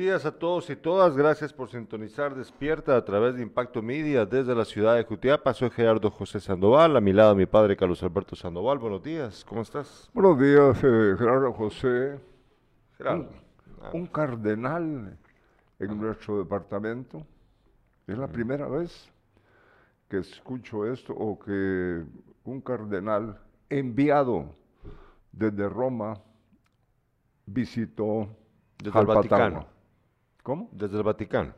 días a todos y todas. Gracias por sintonizar Despierta a través de Impacto Media desde la ciudad de Jutiapa. Soy Gerardo José Sandoval. A mi lado, mi padre Carlos Alberto Sandoval. Buenos días, ¿cómo estás? Buenos días, eh, Gerardo José. Gerardo. Un, un cardenal en nuestro departamento. Es la primera vez que escucho esto o que un cardenal enviado desde Roma visitó Desde el Jalpatagua. Vaticano. ¿Cómo? Desde el Vaticano.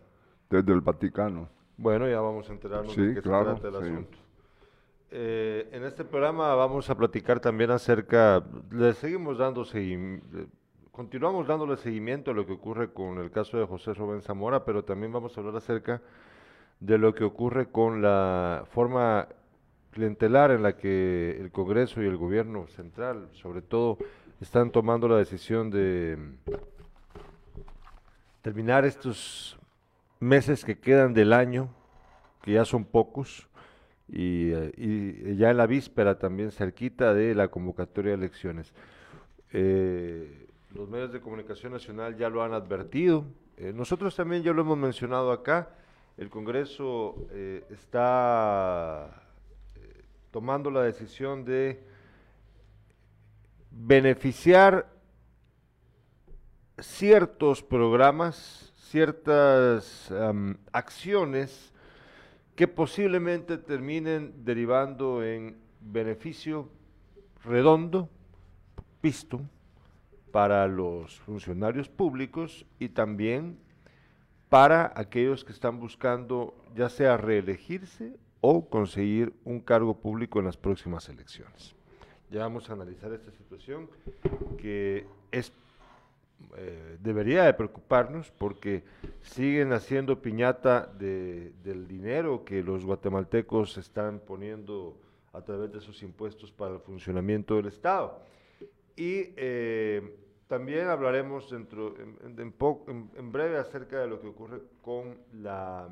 Desde el Vaticano. Bueno, ya vamos a enterarnos Sí, de qué claro, se trata el sí. asunto. Eh, en este programa vamos a platicar también acerca, le seguimos dando seguimiento, continuamos dándole seguimiento a lo que ocurre con el caso de José Rubén Zamora, pero también vamos a hablar acerca de lo que ocurre con la forma clientelar en la que el Congreso y el gobierno central, sobre todo, están tomando la decisión de terminar estos meses que quedan del año, que ya son pocos, y, eh, ya en la víspera también cerquita de la convocatoria de elecciones. Eh, los medios de comunicación nacional ya lo han advertido, eh, nosotros también ya lo hemos mencionado acá, el Congreso está tomando la decisión de beneficiar ciertos programas, ciertas am, acciones que posiblemente terminen derivando en beneficio redondo, visto, para los funcionarios públicos y también para aquellos que están buscando ya sea reelegirse o conseguir un cargo público en las próximas elecciones. Ya vamos a analizar esta situación que es eh, debería de preocuparnos porque siguen haciendo piñata de- del dinero que los guatemaltecos están poniendo a través de sus impuestos para el funcionamiento del Estado. Y eh, también hablaremos dentro, en, en- breve acerca de lo que ocurre con la,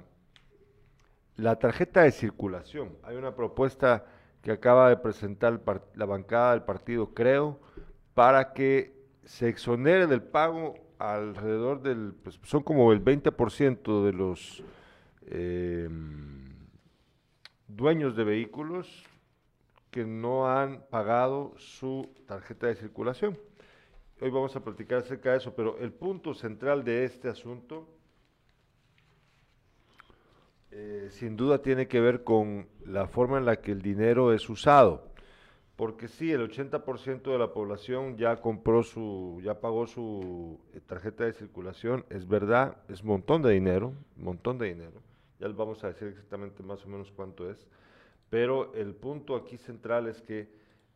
la tarjeta de circulación. Hay una propuesta que acaba de presentar la bancada del partido Creo para que se exonere del pago alrededor del, pues, son como el 20% de los eh, dueños de vehículos que no han pagado su tarjeta de circulación. Hoy vamos a platicar acerca de eso, pero el punto central de este asunto eh, sin duda tiene que ver con la forma en la que el dinero es usado. Porque sí, el 80% de la población ya compró su, ya pagó su eh, tarjeta de circulación, es verdad, es un montón de dinero, montón de dinero. Ya les vamos a decir exactamente más o menos cuánto es. Pero el punto aquí central es que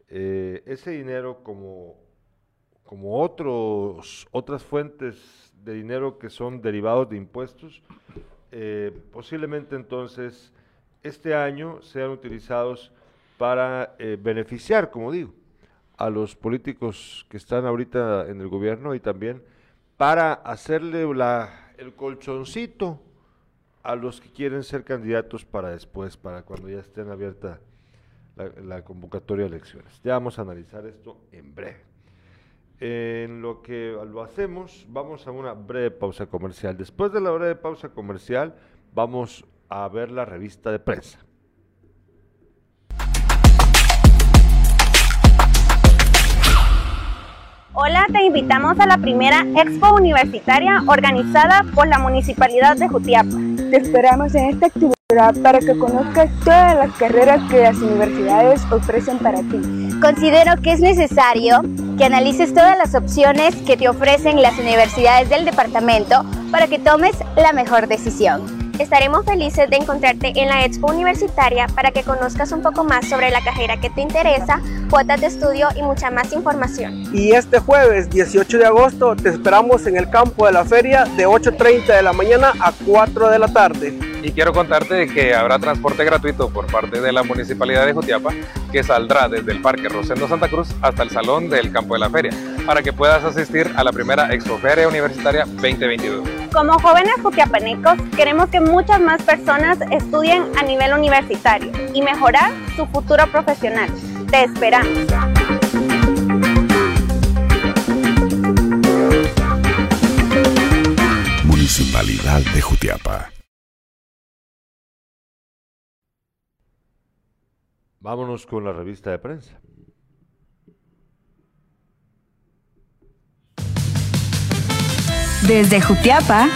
eh, ese dinero, como, como otros, otras fuentes de dinero que son derivados de impuestos, eh, posiblemente entonces este año sean utilizados para eh, beneficiar, como digo, a los políticos que están ahorita en el gobierno y también para hacerle el colchoncito a los que quieren ser candidatos para después, para cuando ya estén abierta la, la convocatoria de elecciones. Ya vamos a analizar esto en breve. En lo que lo hacemos, vamos a una breve pausa comercial. Después de la breve pausa comercial, vamos a ver la revista de prensa. Hola, te invitamos a la primera Expo Universitaria organizada por la Municipalidad de Jutiapa. Te esperamos en esta actividad para que conozcas todas las carreras que las universidades ofrecen para ti. Considero que es necesario que analices todas las opciones que te ofrecen las universidades del departamento para que tomes la mejor decisión. Estaremos felices de encontrarte en la Expo Universitaria para que conozcas un poco más sobre la carrera que te interesa, cuotas de estudio y mucha más información. Y este jueves 18 de agosto te esperamos en el campo de la feria de 8.30 de la mañana a 4 de la tarde. Y quiero contarte que habrá transporte gratuito por parte de la Municipalidad de Jutiapa que saldrá desde el Parque Rosendo Santa Cruz hasta el Salón del Campo de la Feria para que puedas asistir a la primera Expoferia Universitaria 2022. Como jóvenes jutiapanecos, queremos que muchas más personas estudien a nivel universitario y mejorar su futuro profesional. Te esperamos. Municipalidad de Jutiapa. Vámonos con la revista de prensa. Desde Jutiapa,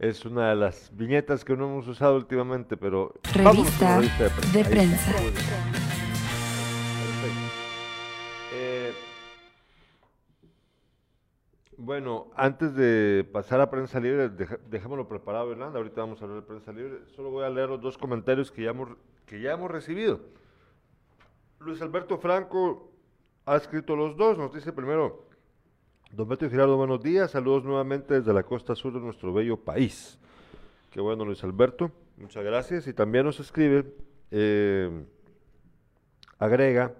Es una de las viñetas que no hemos usado últimamente, pero Revista, de prensa. Eh, bueno, antes de pasar a prensa libre, dejémoslo preparado, Hernanda. Ahorita vamos a hablar de prensa libre. Solo voy a leer los dos comentarios que ya hemos, que ya hemos recibido. Luis Alberto Franco ha escrito los dos. Nos dice primero, Don Beto y Gerardo, buenos días. Saludos nuevamente desde la costa sur de nuestro bello país. Qué bueno, Luis Alberto. Muchas gracias. Y también nos escribe, eh, agrega,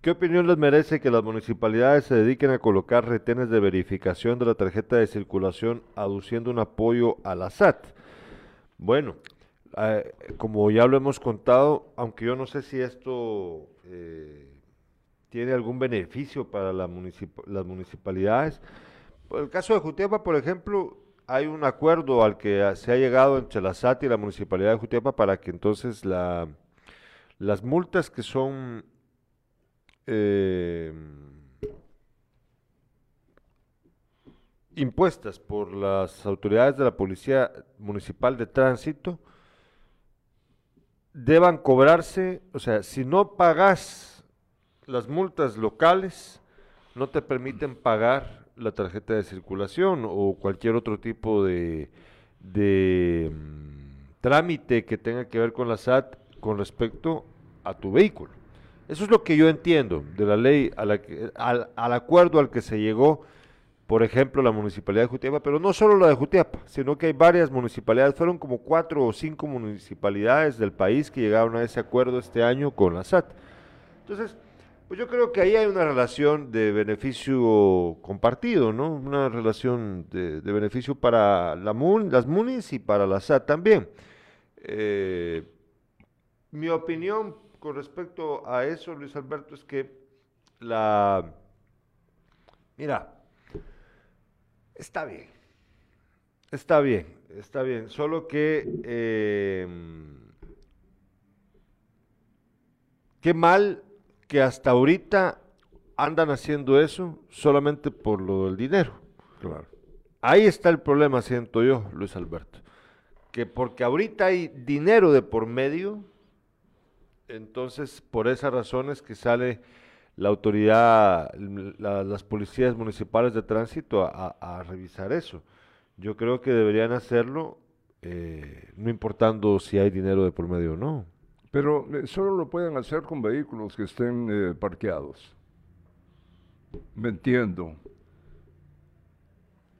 ¿qué opinión les merece que las municipalidades se dediquen a colocar retenes de verificación de la tarjeta de circulación aduciendo un apoyo a la SAT? Bueno, eh, como ya lo hemos contado, aunque yo no sé si esto... Eh, tiene algún beneficio para las municipalidades. Por el caso de Jutiapa, por ejemplo, hay un acuerdo al que se ha llegado entre la SAT y la municipalidad de Jutiapa para que entonces la, las multas que son eh, impuestas por las autoridades de la Policía Municipal de Tránsito deban cobrarse, o sea, si no pagas las multas locales no te permiten pagar la tarjeta de circulación o cualquier otro tipo de, mm, trámite que tenga que ver con la SAT con respecto a tu vehículo. Eso es lo que yo entiendo de la ley a la al, al, acuerdo al que se llegó, por ejemplo, la municipalidad de Jutiapa, pero no solo la de Jutiapa, sino que hay varias municipalidades, fueron como cuatro o cinco municipalidades del país que llegaron a ese acuerdo este año con la SAT. Entonces, pues yo creo que ahí hay una relación de beneficio compartido, ¿no? Una relación de, beneficio para las MUNIS y para la SAT también. Eh, mi opinión con respecto a eso, Luis Alberto, es que la... Mira, está bien, está bien, está bien, solo que... Eh, qué mal que hasta ahorita andan haciendo eso solamente por lo del dinero. Claro. Ahí está el problema, siento yo, Luis Alberto. Que porque ahorita hay dinero de por medio, entonces por esas razones que sale la autoridad, las policías municipales de tránsito a, revisar eso. Yo creo que deberían hacerlo, eh, no importando si hay dinero de por medio o no. Pero eh, solo lo pueden hacer con vehículos que estén eh, parqueados. Me entiendo.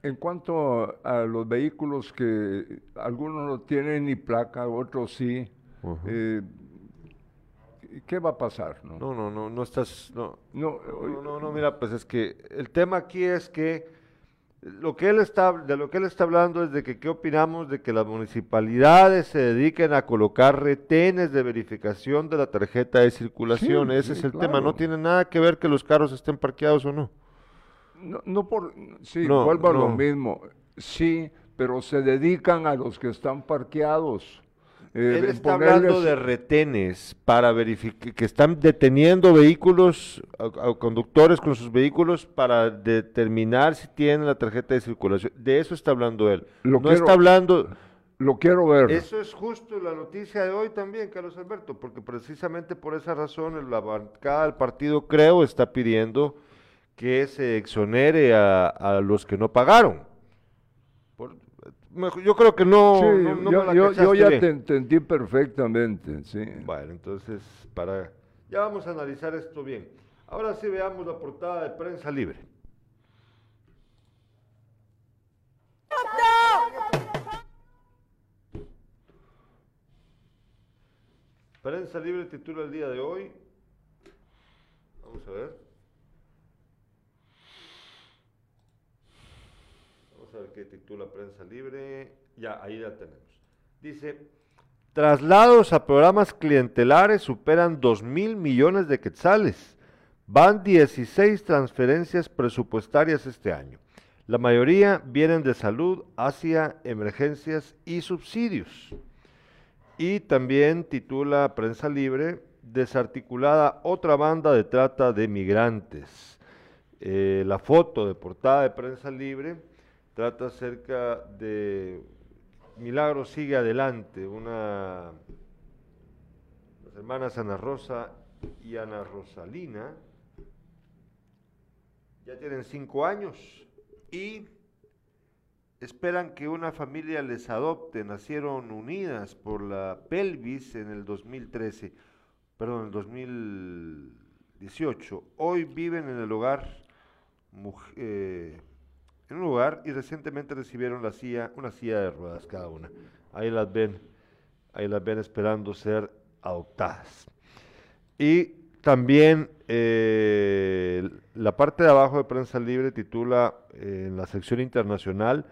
En cuanto a, los vehículos que algunos no tienen ni placa, otros sí, eh, ¿qué va a pasar? No, no, no, no, no estás, no, no, no, no, mira, pues es que el tema aquí es que lo que él está, de lo que él está hablando es de que qué opinamos de que las municipalidades se dediquen a colocar retenes de verificación de la tarjeta de circulación. Ese es el tema, no tiene nada que ver que los carros estén parqueados o no. No, no por, sí, vuelvo a lo mismo, sí, pero se dedican a los que están parqueados. Eh, Él está hablando de retenes para verificar, que están deteniendo vehículos, a, conductores con sus vehículos para determinar si tienen la tarjeta de circulación. De eso está hablando él. no está hablando... Lo quiero ver. Eso es justo la noticia de hoy también, Carlos Alberto, porque precisamente por esa razón la bancada del partido, creo, está pidiendo que se exonere a, a los que no pagaron yo creo que no. yo, ya te entendí perfectamente, sí. Bueno, entonces, para. Ya vamos a analizar esto bien. Ahora sí veamos la portada de prensa libre. Prensa libre titula el día de hoy. Vamos a ver. A ver qué titula Prensa Libre. Ya, ahí la tenemos. Dice, traslados a programas clientelares superan 2 mil millones de quetzales. Van 16 transferencias presupuestarias este año. La mayoría vienen de salud hacia emergencias y subsidios. Y también titula Prensa Libre, desarticulada otra banda de trata de migrantes. Eh, la foto de portada de Prensa Libre trata acerca de Milagro sigue adelante, una las hermanas Ana Rosa y Ana Rosalina ya tienen cinco años y esperan que una familia les adopte. Nacieron unidas por la pelvis en el 2013, perdón, en el 2018. Hoy viven en el hogar, eh, en un lugar y recientemente recibieron la silla, una silla de ruedas cada una. Ahí las ven, ahí las ven esperando ser adoptadas. Y también eh, la parte de abajo de Prensa Libre titula eh, en la sección internacional,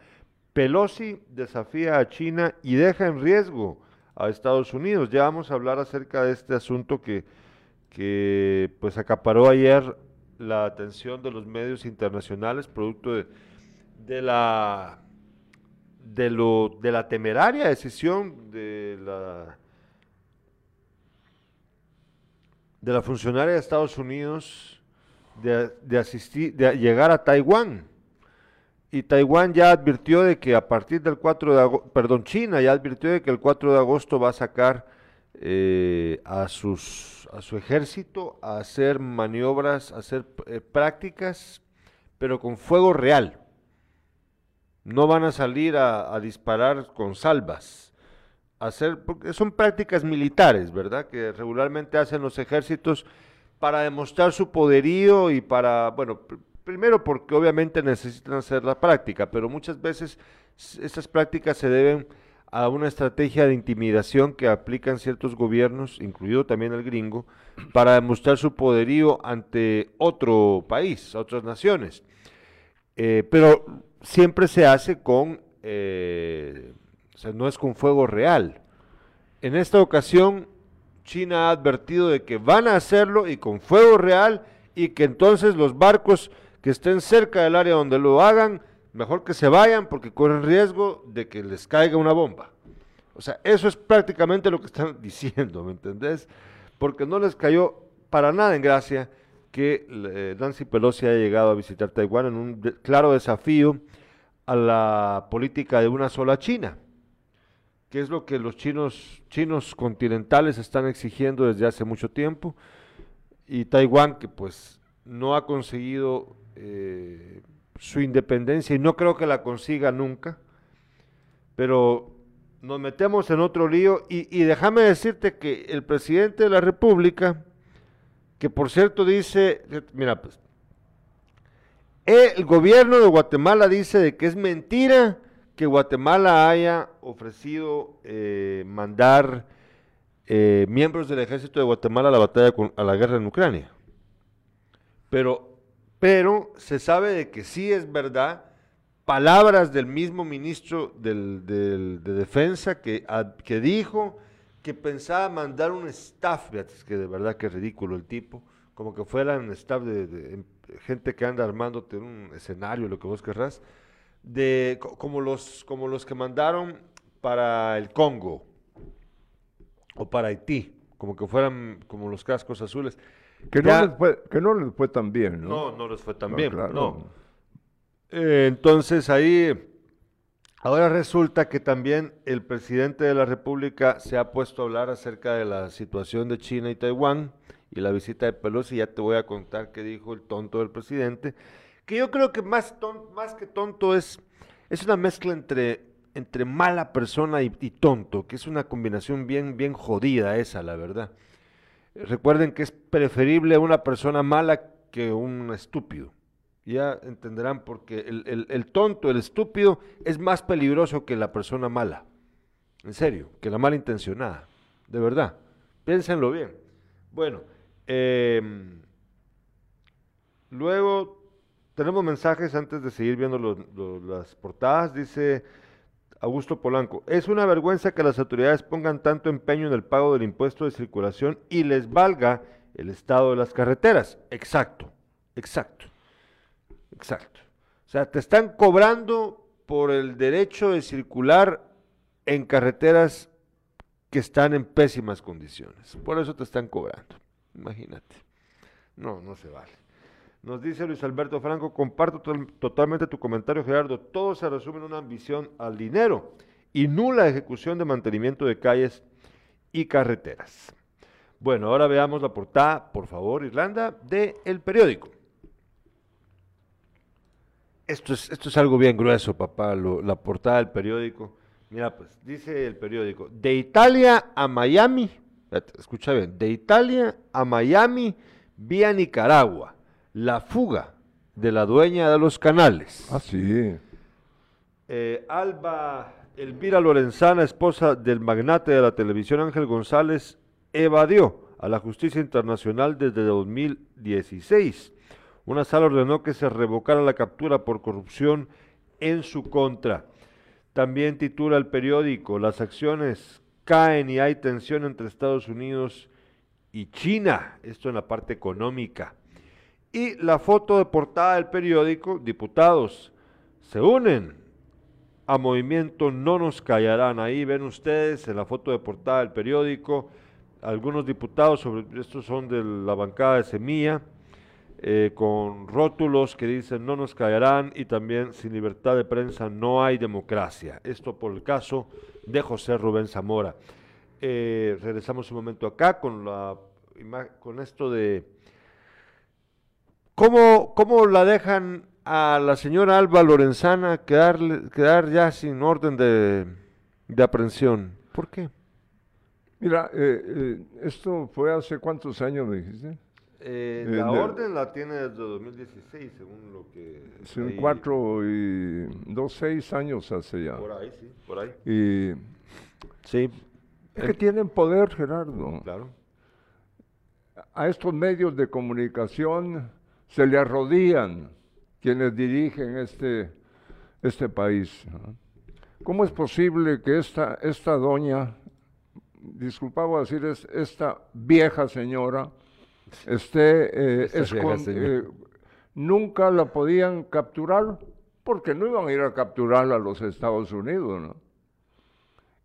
Pelosi desafía a China y deja en riesgo a Estados Unidos. Ya vamos a hablar acerca de este asunto que, que pues acaparó ayer la atención de los medios internacionales, producto de, de la de, lo, de la temeraria decisión de la de la funcionaria de Estados Unidos de, asistir, de llegar a Taiwán. Y Taiwán ya advirtió de que a partir del 4 de agosto, perdón, China ya advirtió de que el 4 de agosto va a sacar eh, a, sus, a su ejército a hacer maniobras, a hacer eh, prácticas, pero con fuego real. No van a salir a disparar con salvas hacer, porque son prácticas militares, ¿verdad? Que regularmente hacen los ejércitos para demostrar su poderío y para, bueno, primero porque obviamente necesitan hacer la práctica, pero muchas veces estas prácticas se deben a una estrategia de intimidación que aplican ciertos gobiernos, incluido también el gringo, para demostrar su poderío ante otro país, otras naciones. Eh, pero siempre se hace con eh, o sea, no es con fuego real. En esta ocasión, China ha advertido de que van a hacerlo y con fuego real y que entonces los barcos que estén cerca del área donde lo hagan, mejor que se vayan porque corren riesgo de que les caiga una bomba. O sea, eso es prácticamente lo que están diciendo, ¿me entendés? Porque no les cayó para nada en gracia que eh, Nancy Pelosi haya llegado a visitar Taiwán en un claro desafío a la política de una sola China que es lo que los chinos, chinos continentales están exigiendo desde hace mucho tiempo, y Taiwán, que pues no ha conseguido eh, su independencia y no creo que la consiga nunca, pero nos metemos en otro lío y déjame decirte que el presidente de la República, que por cierto dice, mira pues, el gobierno de Guatemala dice de que es mentira que Guatemala haya ofrecido eh, mandar eh, miembros del ejército de Guatemala a la batalla a la guerra en Ucrania. Pero, pero se sabe de que sí es verdad palabras del mismo ministro del, de Defensa que, que dijo que pensaba mandar un staff, que de verdad que es ridículo el tipo, como que fuera un staff de, de gente que anda armándote un escenario, lo que vos querrás, de como los, como los que mandaron para el Congo o para Haití, como que fueran como los cascos azules. Que, no, les fue, que no les fue tan bien, ¿no? No, no les fue tan bien, no. Eh, entonces ahí, ahora resulta que también el presidente de la República se ha puesto a hablar acerca de la situación de China y Taiwán y la visita de Pelosi, ya te voy a contar qué dijo el tonto del presidente que yo creo que más, que tonto es, es una mezcla entre, entre mala persona y, tonto, que es una combinación bien, bien jodida esa, la verdad. Recuerden que es preferible una persona mala que un estúpido. Ya entenderán porque el, el tonto, el estúpido, es más peligroso que la persona mala. En serio, que la malintencionada. De verdad. Piénsenlo bien. Bueno, eh, luego tenemos mensajes antes de seguir viendo las portadas. Dice Augusto Polanco, es una vergüenza que las autoridades pongan tanto empeño en el pago del impuesto de circulación y les valga el estado de las carreteras. Exacto, exacto, exacto. O sea, te están cobrando por el derecho de circular en carreteras que están en pésimas condiciones. Por eso te están cobrando. Imagínate. No, no se vale. Nos dice Luis Alberto Franco, comparto totalmente tu comentario, Gerardo. Todo se resume en una ambición al dinero y nula ejecución de mantenimiento de calles y carreteras. Bueno, ahora veamos la portada, por favor, Irlanda, de El Periódico. Esto es, esto es algo bien grueso, papá, la portada del periódico. Mira, pues, dice el periódico, de Italia a Miami, escucha bien, de Italia a Miami vía Nicaragua, la fuga de la dueña de los canales. Ah, sí. Eh, Alba Elvira Lorenzana, esposa del magnate de la televisión Ángel González, evadió a la justicia internacional desde 2016. Una sala ordenó que se revocara la captura por corrupción en su contra. También titula el periódico, las acciones caen y hay tensión entre Estados Unidos y China, esto en la parte económica. Y la foto de portada del periódico, diputados se unen a movimiento No nos callarán. Ahí ven ustedes en la foto de portada del periódico algunos diputados, sobre, estos son de la bancada de Semilla, eh, con rótulos que dicen no nos callarán y también sin libertad de prensa no hay democracia. Esto por el caso de José Rubén Zamora. Eh, regresamos un momento acá con, la, con esto de cómo, cómo la dejan a la señora Alba Lorenzana quedar, quedar ya sin orden de, de aprehensión. ¿Por qué? Mira, eh, eh, esto fue hace cuántos años me dijiste? Eh, la orden la tiene desde 2016, según lo que... Son cuatro y dos, seis años hace ya. Por ahí, sí, por ahí. Y sí. Es que tienen poder, Gerardo. Claro. A estos medios de comunicación se le arrodillan quienes dirigen este, este país. ¿Cómo es posible que esta, esta doña disculpaba decir, es esta vieja señora, esté, eh, eh, nunca la podían capturar porque no iban a ir a capturarla a los Estados Unidos, ¿no?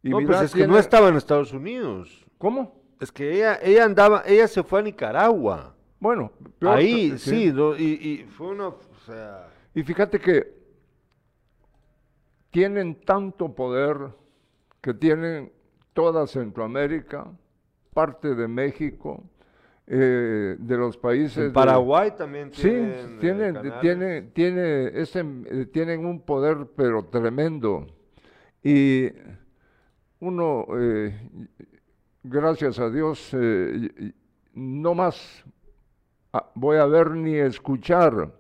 Y no, pues es que no estaba en Estados Unidos. ¿Cómo? Es que ella, ella andaba, ella se fue a Nicaragua. Bueno, ahí sí, y, fue una, Y fíjate que tienen tanto poder que tienen toda Centroamérica, parte de México, eh, de los países. Paraguay también tiene. Sí, tienen, tiene, tiene ese, eh, tienen un poder, pero tremendo. Y uno, eh, gracias a Dios, no más ah, voy a ver ni escuchar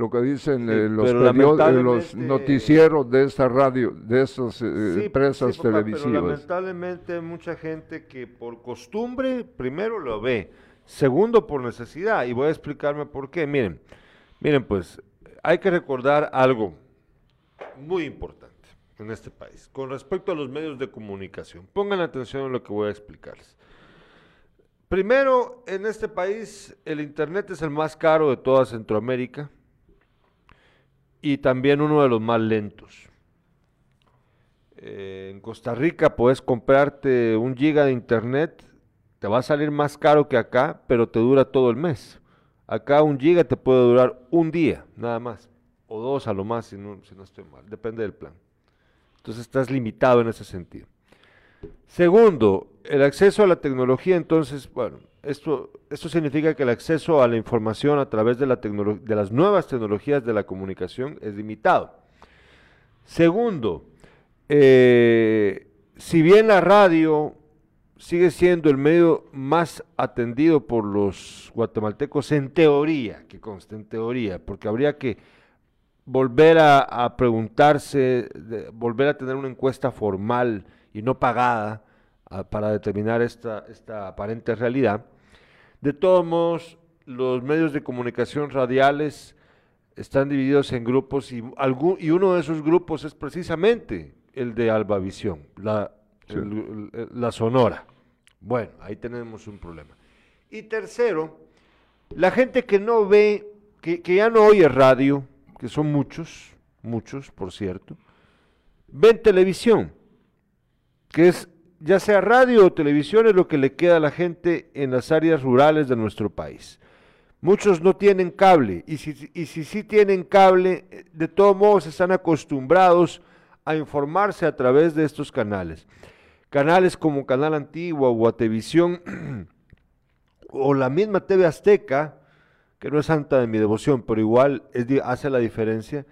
lo que dicen eh, los, los noticieros de esta radio, de estas eh, empresas televisivas. Pero lamentablemente mucha gente que por costumbre primero lo ve, segundo por necesidad, y voy a explicarme por qué. Miren, miren pues, hay que recordar algo muy importante en este país con respecto a los medios de comunicación. Pongan atención a lo que voy a explicarles. Primero, en este país el Internet es el más caro de toda Centroamérica y también uno de los más lentos. Eh, en Costa Rica puedes comprarte un giga de internet, te va a salir más caro que acá, pero te dura todo el mes. Acá un giga te puede durar un día, nada más, o dos a lo más, si no, estoy mal, depende del plan. Entonces estás limitado en ese sentido. Segundo, el acceso a la tecnología, entonces, bueno, esto, esto significa que el acceso a la información a través de, la de las nuevas tecnologías de la comunicación es limitado. Segundo, eh, si bien la radio sigue siendo el medio más atendido por los guatemaltecos en teoría, que consta en teoría, porque habría que volver a, preguntarse, volver a tener una encuesta formal y no pagada para determinar esta, esta aparente realidad. De todos modos, los medios de comunicación radiales están divididos en grupos y, algún, y uno de esos grupos es precisamente el de Albavisión, la, la Sonora. Bueno, ahí tenemos un problema. Y tercero, la gente que no ve, que, ya no oye radio, que son muchos, muchos, por cierto, ven televisión, que es ya sea radio o televisión es lo que le queda a la gente en las áreas rurales de nuestro país. Muchos no tienen cable y si, y si sí tienen cable, de todos modos están acostumbrados a informarse a través de estos canales. Canales como Canal Antigua o Guatevisión o la misma TV Azteca, que no es santa de mi devoción, pero igual es, hace la diferencia,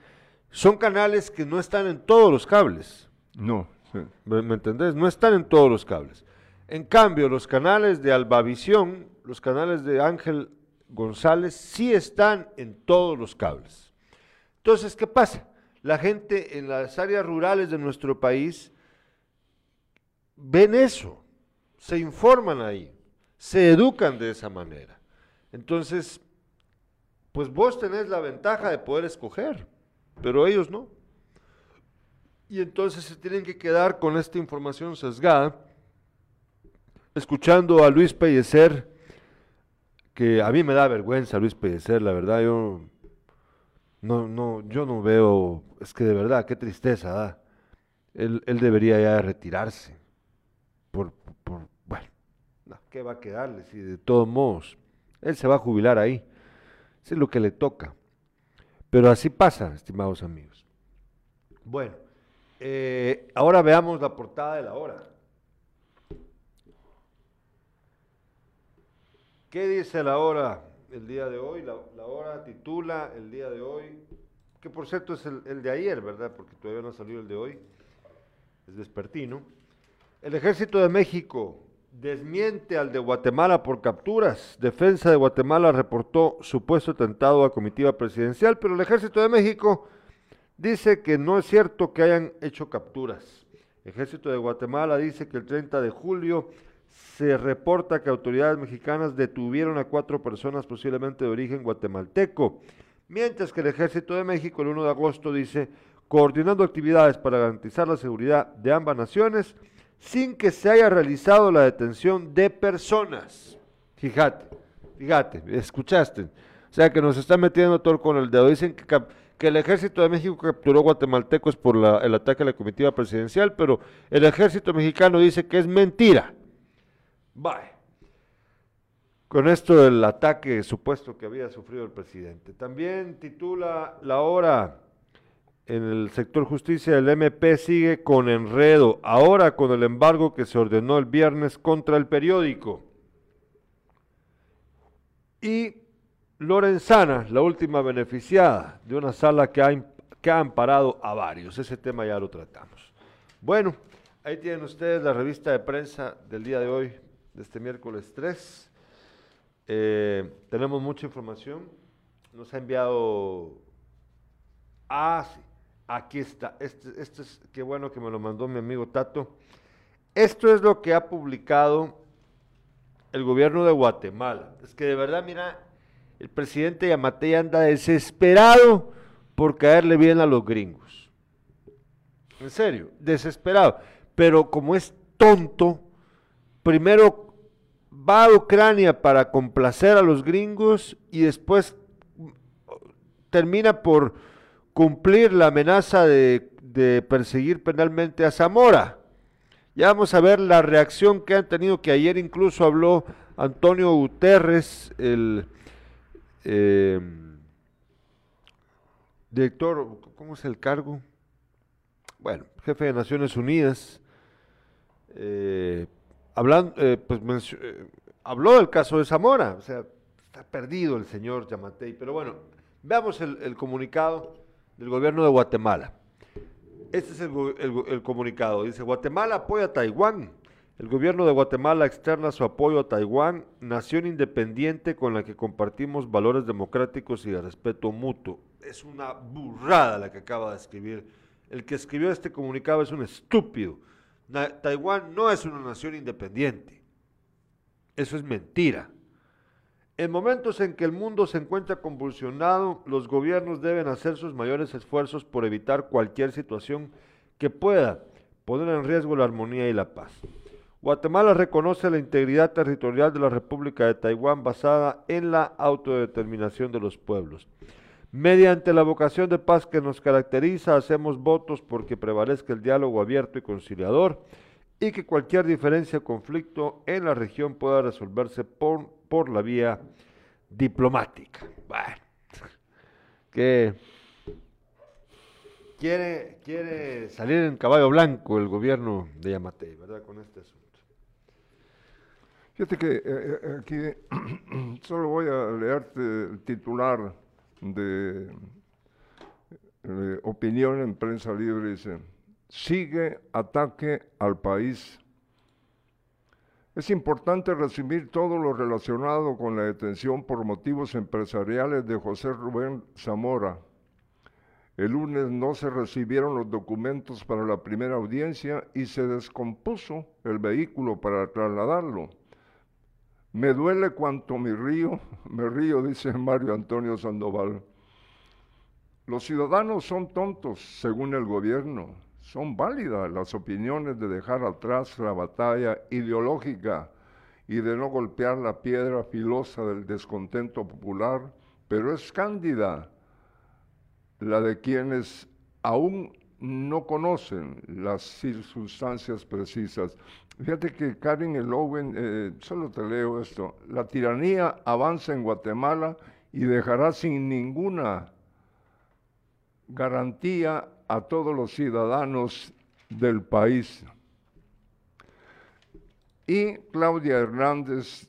son canales que no están en todos los cables. No. ¿Me, ¿Me entendés? No están en todos los cables. En cambio, los canales de Albavisión, los canales de Ángel González, sí están en todos los cables. Entonces, ¿qué pasa? La gente en las áreas rurales de nuestro país ven eso, se informan ahí, se educan de esa manera. Entonces, pues vos tenés la ventaja de poder escoger, pero ellos no. Y entonces se tienen que quedar con esta información sesgada, escuchando a Luis Pellecer, que a mí me da vergüenza Luis Pellecer, la verdad, yo no, no, yo no veo, es que de verdad, qué tristeza da. Él, él debería ya retirarse. Por, por, bueno, no, ¿qué va a quedarle? Si de todos modos, él se va a jubilar ahí. Es lo que le toca. Pero así pasa, estimados amigos. Bueno, eh, ahora veamos la portada de la hora. ¿Qué dice la hora el día de hoy? La, hora titula el día de hoy, que por cierto es el, el, de ayer, ¿verdad? Porque todavía no salió el de hoy, es despertino. El ejército de México desmiente al de Guatemala por capturas. Defensa de Guatemala reportó supuesto atentado a comitiva presidencial, pero el ejército de México dice que no es cierto que hayan hecho capturas. Ejército de Guatemala dice que el 30 de julio se reporta que autoridades mexicanas detuvieron a cuatro personas posiblemente de origen guatemalteco, mientras que el Ejército de México el 1 de agosto dice, coordinando actividades para garantizar la seguridad de ambas naciones, sin que se haya realizado la detención de personas. Fíjate, fíjate, escuchaste. O sea que nos están metiendo todo con el dedo. Dicen que, el ejército de México capturó guatemaltecos por el ataque a la comitiva presidencial, pero el ejército mexicano dice que es mentira. Bye. Con esto del ataque supuesto que había sufrido el presidente. También titula La Hora en el sector justicia, el MP sigue con enredo, ahora con el embargo que se ordenó el viernes contra el periódico. Y Lorenzana, la última beneficiada de una sala que ha, que ha amparado a varios. Ese tema ya lo tratamos. Bueno, ahí tienen ustedes la revista de prensa del día de hoy, de este miércoles 3. Eh, tenemos mucha información. Nos ha enviado... Ah, sí. Aquí está. Este, este es, qué bueno que me lo mandó mi amigo Tato. Esto es lo que ha publicado el gobierno de Guatemala. Es que de verdad, mira, el presidente Yamatei anda desesperado por caerle bien a los gringos. En serio, desesperado. Pero como es tonto, primero va a Ucrania para complacer a los gringos y después termina por cumplir la amenaza de, perseguir penalmente a Zamora. Ya vamos a ver la reacción que han tenido, que ayer incluso habló Antonio Guterres, el eh, director, ¿cómo es el cargo? Bueno, jefe de Naciones Unidas, eh, hablando, eh, pues habló del caso de Zamora, o sea, está perdido el señor Yamatei, pero bueno, veamos el comunicado del gobierno de Guatemala. Este es el, comunicado. Dice, Guatemala apoya a Taiwán. El gobierno de Guatemala externa su apoyo a Taiwán, nación independiente con la que compartimos valores democráticos y de respeto mutuo. Es una burrada la que acaba de escribir. El que escribió este comunicado es un estúpido. Taiwán no es una nación independiente. Eso es mentira. En momentos en que el mundo se encuentra convulsionado, los gobiernos deben hacer sus mayores esfuerzos por evitar cualquier situación que pueda poner en riesgo la armonía y la paz. Guatemala reconoce la integridad territorial de la República de Taiwán basada en la autodeterminación de los pueblos. Mediante la vocación de paz que nos caracteriza, hacemos votos porque prevalezca el diálogo abierto y conciliador y que cualquier diferencia o conflicto en la región pueda resolverse por, por la vía diplomática. Bueno, que quiere, quiere salir en caballo blanco el gobierno de Yamatei, ¿verdad? Con este asunto. Fíjate que eh, eh, aquí solo voy a leerte el titular de opinión en prensa libre, dice, sigue ataque al país. Es importante resumir todo lo relacionado con la detención por motivos empresariales de José Rubén Zamora. El lunes no se recibieron los documentos para la primera audiencia y se descompuso el vehículo para trasladarlo. Me duele cuanto me río, me río, dice Mario Antonio Sandoval. Los ciudadanos son tontos, según el gobierno. Son válidas las opiniones de dejar atrás la batalla ideológica y de no golpear la piedra filosa del descontento popular, pero es cándida la de quienes aún no conocen las circunstancias precisas. Fíjate que Karen Elowen, eh, solo te leo esto, la tiranía avanza en Guatemala y dejará sin ninguna garantía a todos los ciudadanos del país. Y Claudia Hernández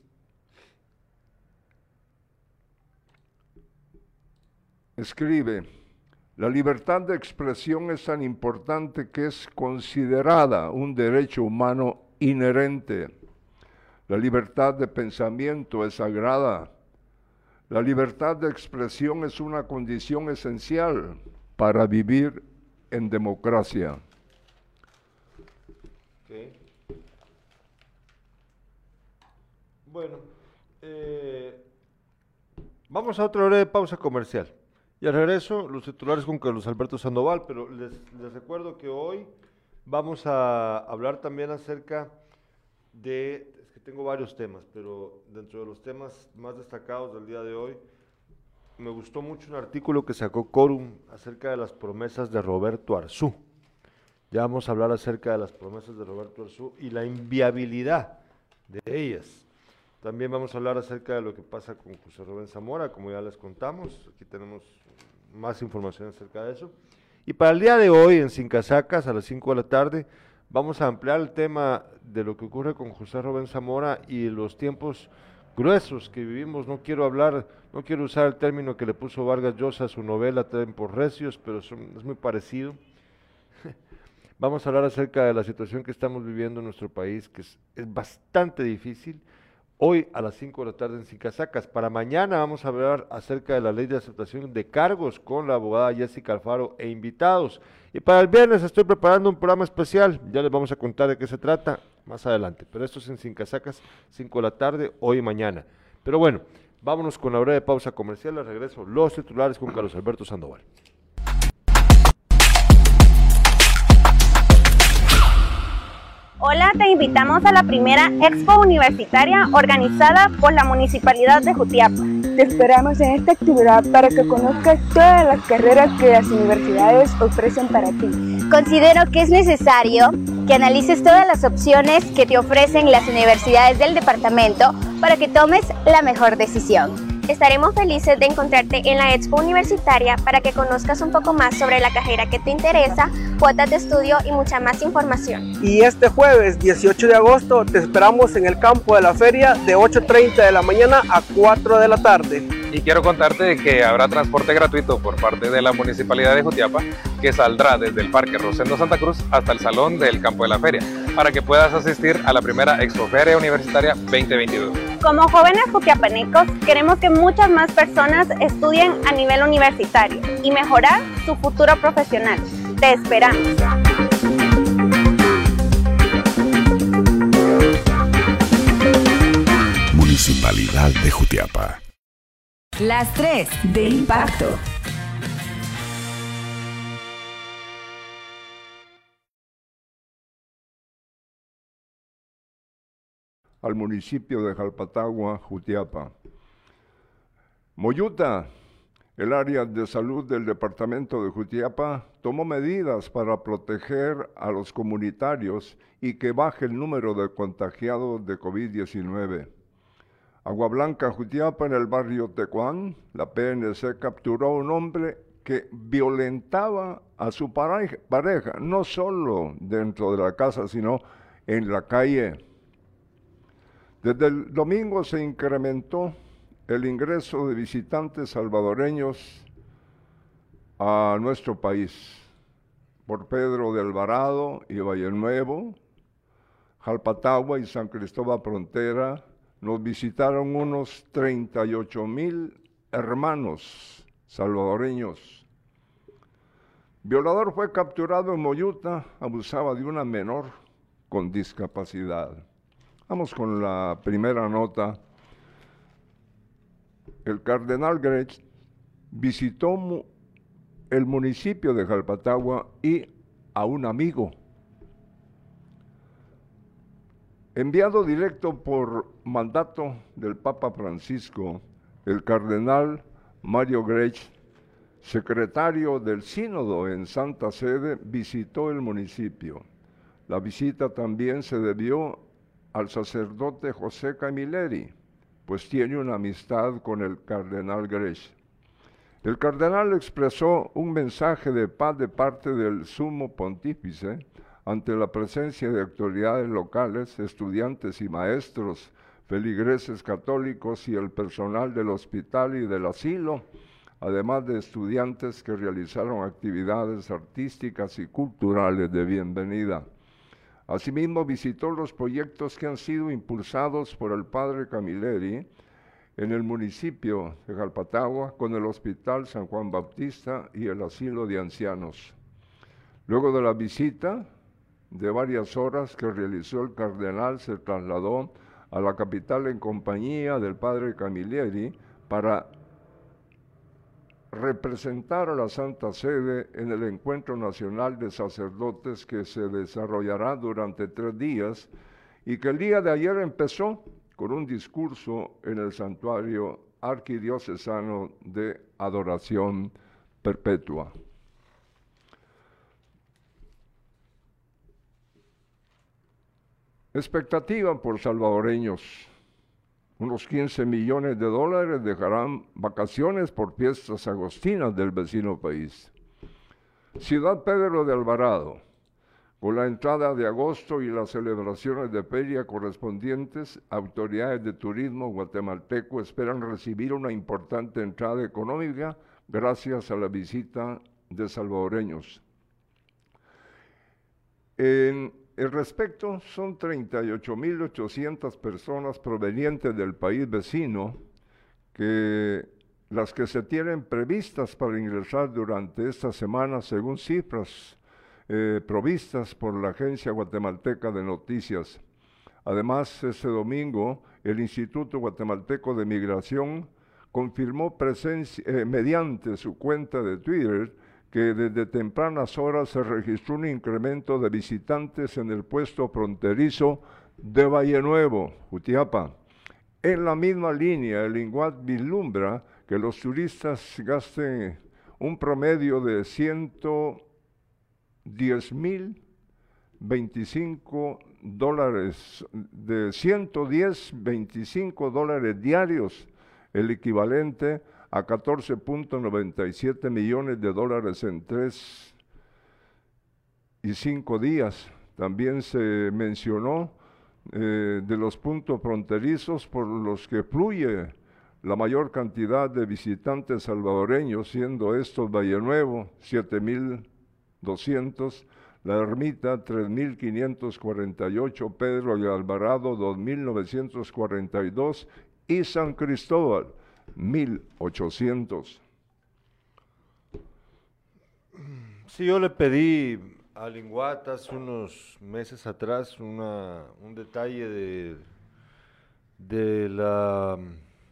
escribe, la libertad de expresión es tan importante que es considerada un derecho humano inherente. La libertad de pensamiento es sagrada. La libertad de expresión es una condición esencial para vivir en democracia. Bueno, eh, vamos a otra hora de pausa comercial. Y al regreso, los titulares con Carlos Alberto Sandoval, pero les, les recuerdo que hoy vamos a hablar también acerca de, es que tengo varios temas, pero dentro de los temas más destacados del día de hoy, me gustó mucho un artículo que sacó Corum acerca de las promesas de Roberto Arzú. Ya vamos a hablar acerca de las promesas de Roberto Arzú y la inviabilidad de ellas. También vamos a hablar acerca de lo que pasa con José Rubén Zamora, como ya les contamos. Aquí tenemos más información acerca de eso. Y para el día de hoy, en Sin Casacas, a las 5 de la tarde, vamos a ampliar el tema de lo que ocurre con José Rubén Zamora y los tiempos gruesos que vivimos. No quiero hablar, no quiero usar el término que le puso Vargas Llosa a su novela Tiempos Recios, pero es muy parecido. Vamos a hablar acerca de la situación que estamos viviendo en nuestro país, que es, es bastante difícil. Hoy a las 5 de la tarde en Sicasacas. Para mañana vamos a hablar acerca de la ley de aceptación de cargos con la abogada Jessica Alfaro e invitados. Y para el viernes estoy preparando un programa especial. Ya les vamos a contar de qué se trata más adelante. Pero esto es en Sicasacas, 5 de la tarde, hoy y mañana. Pero bueno, vámonos con la breve pausa comercial. Les regreso los titulares con Carlos Alberto Sandoval. Hola, te invitamos a la primera Expo Universitaria organizada por la Municipalidad de Jutiapa. Te esperamos en esta actividad para que conozcas todas las carreras que las universidades ofrecen para ti. Considero que es necesario que analices todas las opciones que te ofrecen las universidades del departamento para que tomes la mejor decisión. Estaremos felices de encontrarte en la Expo Universitaria para que conozcas un poco más sobre la carrera que te interesa, cuotas de estudio y mucha más información. Y este jueves 18 de agosto te esperamos en el campo de la feria de 8.30 de la mañana a 4 de la tarde. Y quiero contarte que habrá transporte gratuito por parte de la Municipalidad de Jutiapa que saldrá desde el Parque Rosendo Santa Cruz hasta el Salón del Campo de la Feria para que puedas asistir a la primera Expoferia Universitaria 2022. Como jóvenes jutiapanecos, queremos que muchas más personas estudien a nivel universitario y mejorar su futuro profesional. Te esperamos. Municipalidad de Jutiapa. Las tres de impacto. Al municipio de Jalpatagua, Jutiapa. Moyuta, el área de salud del departamento de Jutiapa, tomó medidas para proteger a los comunitarios y que baje el número de contagiados de COVID-19. Agua Blanca, Jutiapa, en el barrio Tecuán, la PNC capturó a un hombre que violentaba a su pareja, no solo dentro de la casa, sino en la calle. Desde el domingo se incrementó el ingreso de visitantes salvadoreños a nuestro país por Pedro de Alvarado y Valle Nuevo, Jalpatagua y San Cristóbal Frontera, nos visitaron unos 38 mil hermanos salvadoreños. Violador fue capturado en Moyuta, abusaba de una menor con discapacidad. Vamos con la primera nota. El cardenal Grech visitó el municipio de Jalpatagua y a un amigo. Enviado directo por mandato del Papa Francisco, el cardenal Mario Grech, secretario del sínodo en Santa Sede, visitó el municipio. La visita también se debió al sacerdote José Camilleri, pues tiene una amistad con el cardenal Grech. El cardenal expresó un mensaje de paz de parte del sumo pontífice ante la presencia de autoridades locales, estudiantes y maestros, feligreses católicos y el personal del hospital y del asilo, además de estudiantes que realizaron actividades artísticas y culturales de bienvenida. Asimismo, visitó los proyectos que han sido impulsados por el padre Camilleri en el municipio de Jalpatagua con el Hospital San Juan Bautista y el Asilo de Ancianos. Luego de la visita de varias horas que realizó el cardenal, se trasladó a la capital en compañía del padre Camilleri para representar a la Santa Sede en el Encuentro Nacional de Sacerdotes que se desarrollará durante tres días y que el día de ayer empezó con un discurso en el santuario arquidiocesano de adoración perpetua. Expectativa por salvadoreños. Unos 15 millones de dólares dejarán vacaciones por fiestas agostinas del vecino país. Ciudad Pedro de Alvarado, con la entrada de agosto y las celebraciones de feria correspondientes, autoridades de turismo guatemalteco esperan recibir una importante entrada económica gracias a la visita de salvadoreños. En el respecto, son 38.800 personas provenientes del país vecino que las que se tienen previstas para ingresar durante esta semana según cifras eh, provistas por la Agencia Guatemalteca de Noticias. Además, este domingo, el Instituto Guatemalteco de Migración confirmó eh, mediante su cuenta de Twitter que desde tempranas horas se registró un incremento de visitantes en el puesto fronterizo de Valle Nuevo, Jutiapa. En la misma línea, el INGUAT vislumbra que los turistas gasten un promedio de 110 mil 25 dólares, de 110, 25 dólares diarios, el equivalente a 14.97 millones de dólares en tres y cinco días. También se mencionó eh, de los puntos fronterizos por los que fluye la mayor cantidad de visitantes salvadoreños, siendo estos Valle Nuevo, 7.200, La Ermita, 3.548, Pedro y Alvarado, 2.942 y San Cristóbal, 1800. Sí, yo le pedí a Linguatas unos meses atrás un detalle de, de la,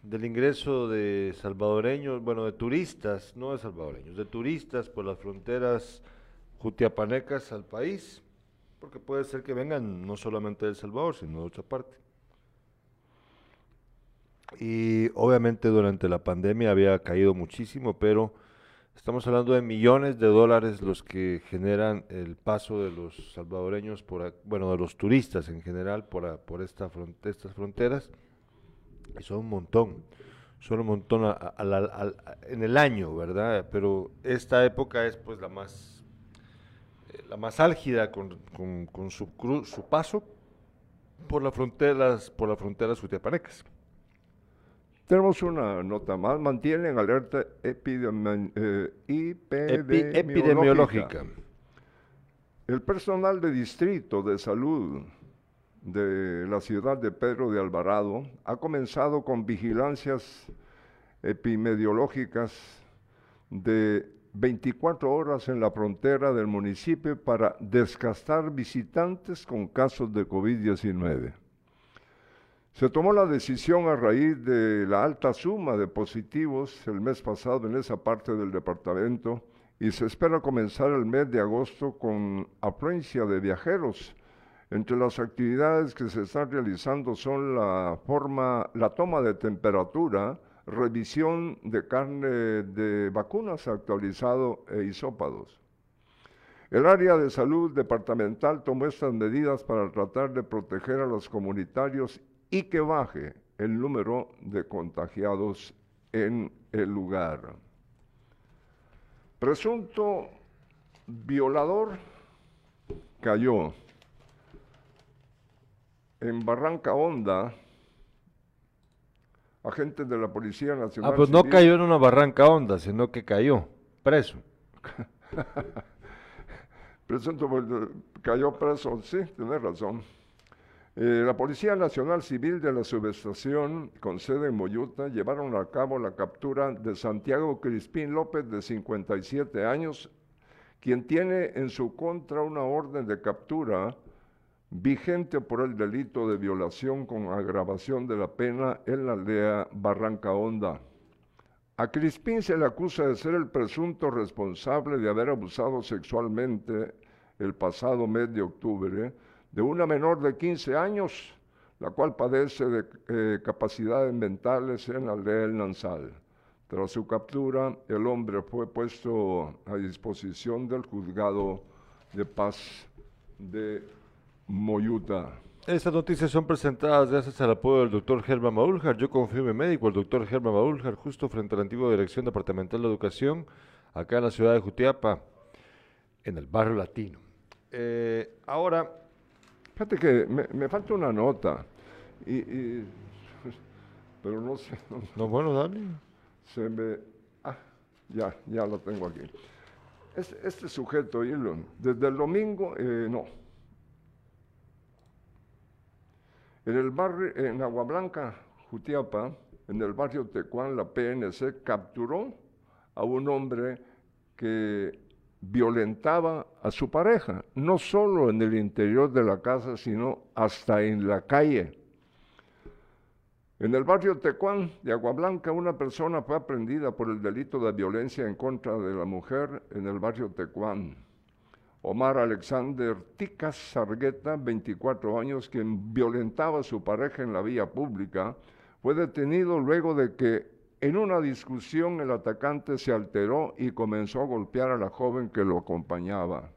del ingreso de salvadoreños, bueno, de turistas, no de salvadoreños, de turistas por las fronteras jutiapanecas al país, porque puede ser que vengan no solamente de El Salvador, sino de otra parte. Y obviamente durante la pandemia había caído muchísimo, pero estamos hablando de millones de dólares los que generan el paso de los salvadoreños, por, bueno, de los turistas en general por, por esta estas fronteras. Y son un montón, son un montón en el año, ¿verdad? Pero esta época es pues la más, eh, la más álgida con, con, su, su paso por las fronteras, por las fronteras utiapanecas. Tenemos una nota más. Mantienen alerta eh, epidemiológica. El personal de distrito de salud de la ciudad de Pedro de Alvarado ha comenzado con vigilancias epidemiológicas de 24 horas en la frontera del municipio para desgastar visitantes con casos de COVID-19. Se tomó la decisión a raíz de la alta suma de positivos el mes pasado en esa parte del departamento y se espera comenzar el mes de agosto con afluencia de viajeros. Entre las actividades que se están realizando son la forma, la toma de temperatura, revisión de carne de vacunas actualizado e isópados. El área de salud departamental tomó estas medidas para tratar de proteger a los comunitarios y que baje el número de contagiados en el lugar. Presunto violador cayó en Barranca Honda. Agentes de la Policía Nacional. Ah, pues no cayó en una barranca honda, sino que cayó preso. Presunto cayó preso, sí, tiene razón. Eh, la Policía Nacional Civil de la Subestación, con sede en Moyuta, llevaron a cabo la captura de Santiago Crispín López, de 57 años, quien tiene en su contra una orden de captura vigente por el delito de violación con agravación de la pena en la aldea Barranca Honda. A Crispín se le acusa de ser el presunto responsable de haber abusado sexualmente el pasado mes de octubre de una menor de 15 años, la cual padece de eh, capacidades mentales en la aldea del Nansal. Tras su captura, el hombre fue puesto a disposición del juzgado de paz de Moyuta. Estas noticias son presentadas gracias al apoyo del doctor Germán Maúljar. Yo confirme médico, el doctor Germán Maúljar, justo frente a la antigua Dirección Departamental de Educación, acá en la ciudad de Jutiapa, en el barrio latino. Eh, ahora, Fíjate que me, falta una nota, y, pero no sé. No, bueno, dale. Se me... Ah, ya, ya lo tengo aquí. Este, este sujeto, Elon, desde el domingo, eh, no. En el barrio, en Agua Blanca, Jutiapa, en el barrio Tecuán, la PNC capturó a un hombre que violentaba a su pareja, no solo en el interior de la casa, sino hasta en la calle. En el barrio Tecuán de Agua Blanca, una persona fue aprendida por el delito de violencia en contra de la mujer en el barrio Tecuán. Omar Alexander Ticas Sargueta, 24 años, quien violentaba a su pareja en la vía pública, fue detenido luego de que en una discusión el atacante se alteró y comenzó a golpear a la joven que lo acompañaba.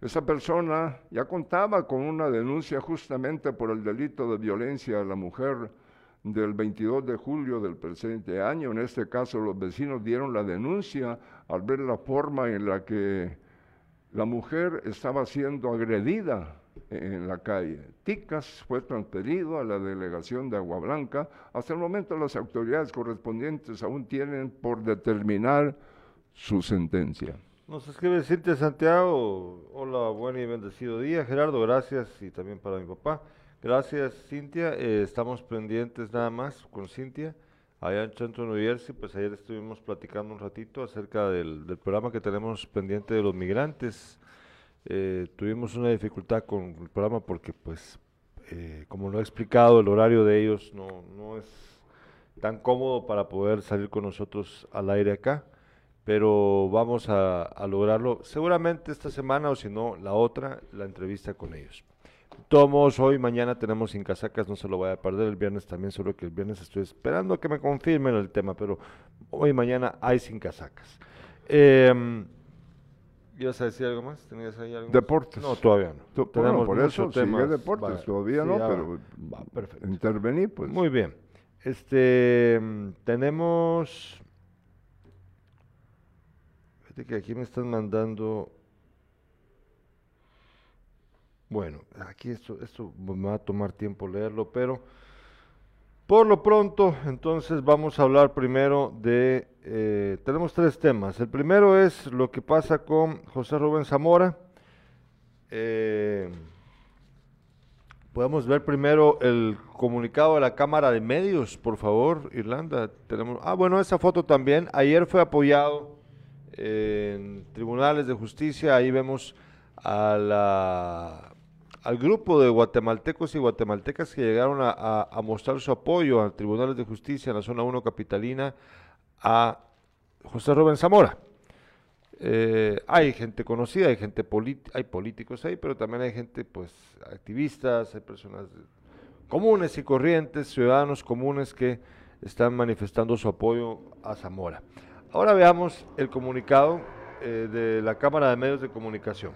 Esa persona ya contaba con una denuncia justamente por el delito de violencia a la mujer del 22 de julio del presente año. En este caso los vecinos dieron la denuncia al ver la forma en la que la mujer estaba siendo agredida en la calle. Ticas fue transferido a la delegación de Agua Blanca. Hasta el momento las autoridades correspondientes aún tienen por determinar su sentencia. Nos escribe Cintia Santiago. Hola, buen y bendecido día. Gerardo, gracias. Y también para mi papá. Gracias, Cintia. Eh, estamos pendientes nada más con Cintia. Allá en Centro New Jersey, pues ayer estuvimos platicando un ratito acerca del, del programa que tenemos pendiente de los migrantes eh, tuvimos una dificultad con el programa porque, pues, eh, como lo he explicado, el horario de ellos no, no es tan cómodo para poder salir con nosotros al aire acá, pero vamos a, a lograrlo seguramente esta semana o si no, la otra, la entrevista con ellos. Tomos, hoy, mañana tenemos sin casacas, no se lo voy a perder. El viernes también, solo que el viernes estoy esperando que me confirmen el tema, pero hoy mañana hay sin casacas. Eh, ¿Ibas a decir algo más? ¿Tenías ahí algo más? Deportes. No, todavía no. Bueno, por eso sigue deportes, Vale. todavía Sí, no, pero va. Va, perfecto. intervení, pues. Muy bien. Este, mm, tenemos... Fíjate que aquí me están mandando... Bueno, aquí esto, esto me va a tomar tiempo leerlo, pero por lo pronto, entonces vamos a hablar primero de... eh, tenemos tres temas. El primero es lo que pasa con José Rubén Zamora. Eh, Podemos ver primero el comunicado de la Cámara de Medios, por favor, Irlanda. Tenemos, ah, bueno, esa foto también. Ayer fue apoyado en tribunales de justicia. Ahí vemos al grupo de guatemaltecos y guatemaltecas que llegaron a, a- a mostrar su apoyo a tribunales de justicia en la zona 1 capitalina a José Rubén Zamora. Eh, hay gente conocida, hay gente hay políticos ahí, pero también hay gente, pues, activistas, hay personas comunes y corrientes, ciudadanos comunes que están manifestando su apoyo a Zamora. Ahora veamos el comunicado eh, de la Cámara de Medios de Comunicación.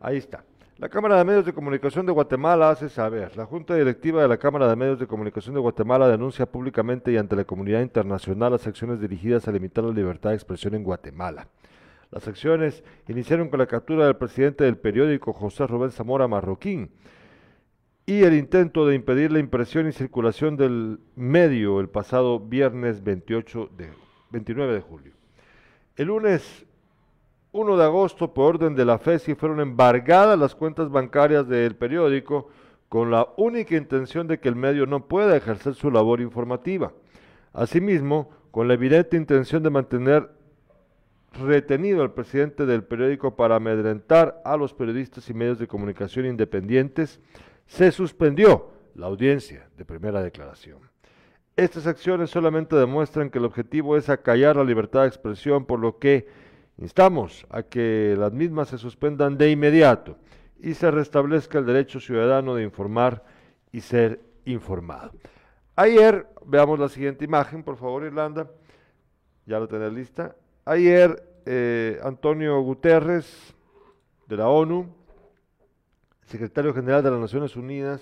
Ahí está. La Cámara de Medios de Comunicación de Guatemala hace saber, la Junta Directiva de la Cámara de Medios de Comunicación de Guatemala denuncia públicamente y ante la comunidad internacional las acciones dirigidas a limitar la libertad de expresión en Guatemala. Las acciones iniciaron con la captura del presidente del periódico José Rubén Zamora Marroquín y el intento de impedir la impresión y circulación del medio el pasado viernes 28 de, 29 de julio. El lunes 1 de agosto, por orden de la FESI, fueron embargadas las cuentas bancarias del periódico con la única intención de que el medio no pueda ejercer su labor informativa. Asimismo, con la evidente intención de mantener retenido al presidente del periódico para amedrentar a los periodistas y medios de comunicación independientes, se suspendió la audiencia de primera declaración. Estas acciones solamente demuestran que el objetivo es acallar la libertad de expresión, por lo que instamos a que las mismas se suspendan de inmediato y se restablezca el derecho ciudadano de informar y ser informado. Ayer, veamos la siguiente imagen, por favor, Irlanda. Ya lo tenés lista. Ayer, eh, Antonio Guterres, de la ONU, secretario general de las Naciones Unidas,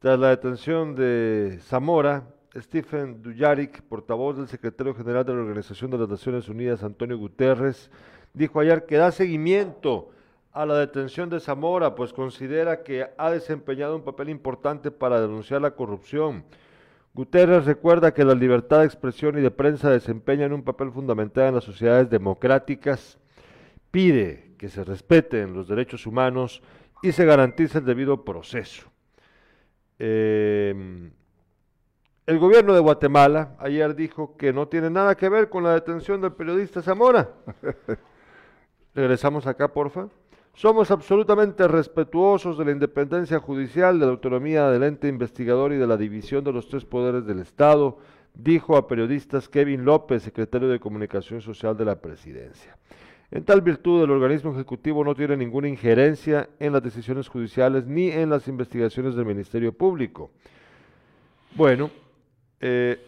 tras la detención de Zamora, Stephen Dujarric, portavoz del secretario general de la Organización de las Naciones Unidas, Antonio Guterres, dijo ayer que da seguimiento a la detención de Zamora, pues considera que ha desempeñado un papel importante para denunciar la corrupción. Guterres recuerda que la libertad de expresión y de prensa desempeñan un papel fundamental en las sociedades democráticas, pide que se respeten los derechos humanos y se garantice el debido proceso. Eh, el gobierno de Guatemala ayer dijo que no tiene nada que ver con la detención del periodista Zamora. Regresamos acá, porfa. Somos absolutamente respetuosos de la independencia judicial, de la autonomía del ente investigador y de la división de los tres poderes del Estado, dijo a periodistas Kevin López, secretario de Comunicación Social de la Presidencia. En tal virtud, el organismo ejecutivo no tiene ninguna injerencia en las decisiones judiciales ni en las investigaciones del Ministerio Público. Bueno, eh,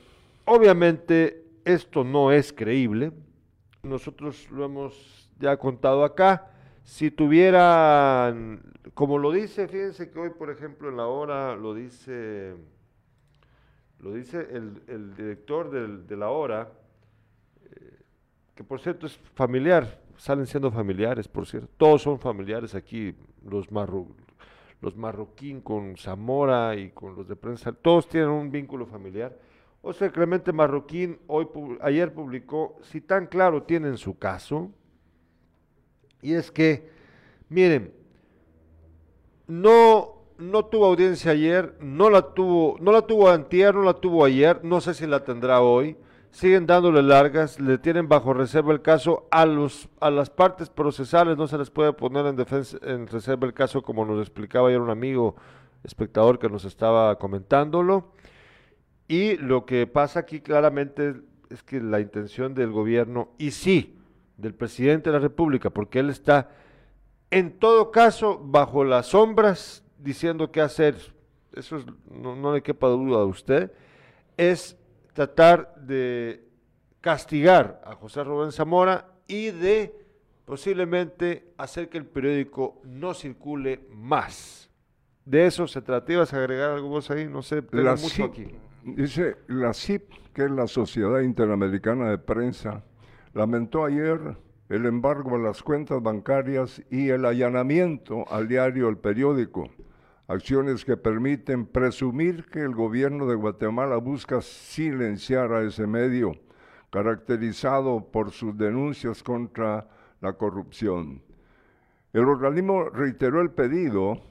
obviamente esto no es creíble. Nosotros lo hemos ya contado acá. Si tuvieran, como lo dice, fíjense que hoy, por ejemplo, en la hora lo dice, lo dice el, director de la hora, eh, que por cierto es familiar, salen siendo familiares, por cierto. Todos son familiares aquí, los, marro, los marroquín con Zamora y con los de prensa, todos tienen un vínculo familiar. José Clemente Marroquín hoy, ayer publicó, si tan claro tienen su caso, y es que, miren, no, no tuvo audiencia ayer, no la tuvo, no la tuvo antier, no la tuvo ayer, no sé si la tendrá hoy. Siguen dándole largas, le tienen bajo reserva el caso a los a las partes procesales, no se les puede poner en defensa en reserva el caso como nos explicaba ayer un amigo espectador que nos estaba comentándolo. Y lo que pasa aquí claramente es que la intención del gobierno, y sí, del presidente de la República, porque él está en todo caso bajo las sombras diciendo qué hacer, eso es- no, no le quepa duda a usted, es tratar de castigar a José Rubén Zamora y de posiblemente hacer que el periódico no circule más. De eso se trata. ¿Ibas a agregar algo vos ahí? No sé, La mucho aquí. Dice la CIP, que es la Sociedad Interamericana de Prensa, lamentó ayer el embargo a las cuentas bancarias y el allanamiento al diario El Periódico, acciones que permiten presumir que el gobierno de Guatemala busca silenciar a ese medio, caracterizado por sus denuncias contra la corrupción. El organismo reiteró el pedido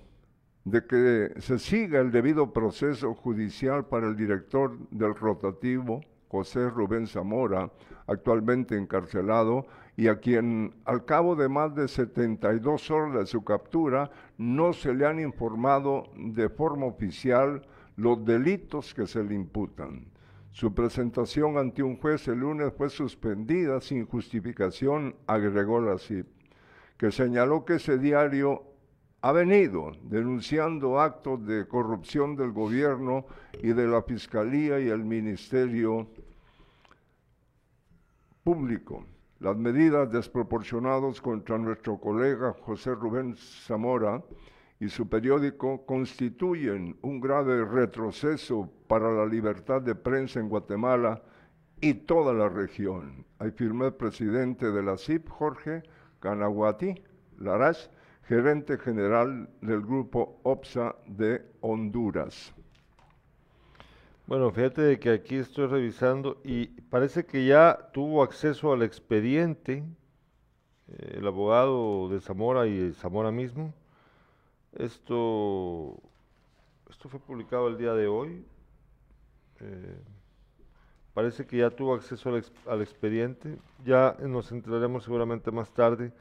de que se siga el debido proceso judicial para el director del rotativo, José Rubén Zamora, actualmente encarcelado, y a quien al cabo de más de 72 horas de su captura no se le han informado de forma oficial los delitos que se le imputan. Su presentación ante un juez el lunes fue suspendida sin justificación, agregó la CIP, que señaló que ese diario ha venido denunciando actos de corrupción del gobierno y de la Fiscalía y el Ministerio Público. Las medidas desproporcionadas contra nuestro colega José Rubén Zamora y su periódico constituyen un grave retroceso para la libertad de prensa en Guatemala y toda la región. Afirmó el presidente de la CIP, Jorge Canaguati Laraz, gerente general del grupo OPSA de Honduras. Bueno, fíjate de que aquí estoy revisando y parece que ya tuvo acceso al expediente eh, el abogado de Zamora y Zamora mismo. Esto, esto fue publicado el día de hoy. Eh, parece que ya tuvo acceso al, ex- al expediente. Ya nos enteraremos seguramente más tarde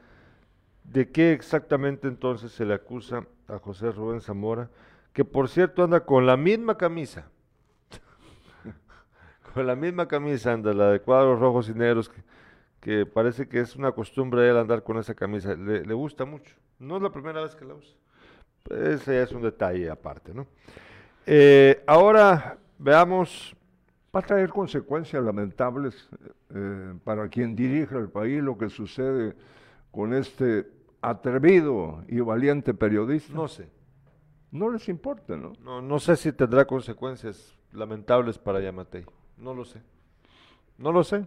de qué exactamente entonces se le acusa a José Rubén Zamora, que por cierto anda con la misma camisa con la misma camisa anda, la de cuadros rojos y negros, que, parece que es una costumbre él andar con esa camisa. Le, gusta mucho. No es la primera vez que la usa. Ese es un detalle aparte, ¿no? Eh, ahora veamos. Va a traer consecuencias lamentables eh, para quien dirige el país lo que sucede con este atrevido y valiente periodista. No sé. No les importa, ¿no? No, no sé si tendrá consecuencias lamentables para Yamatei. No lo sé. No lo sé.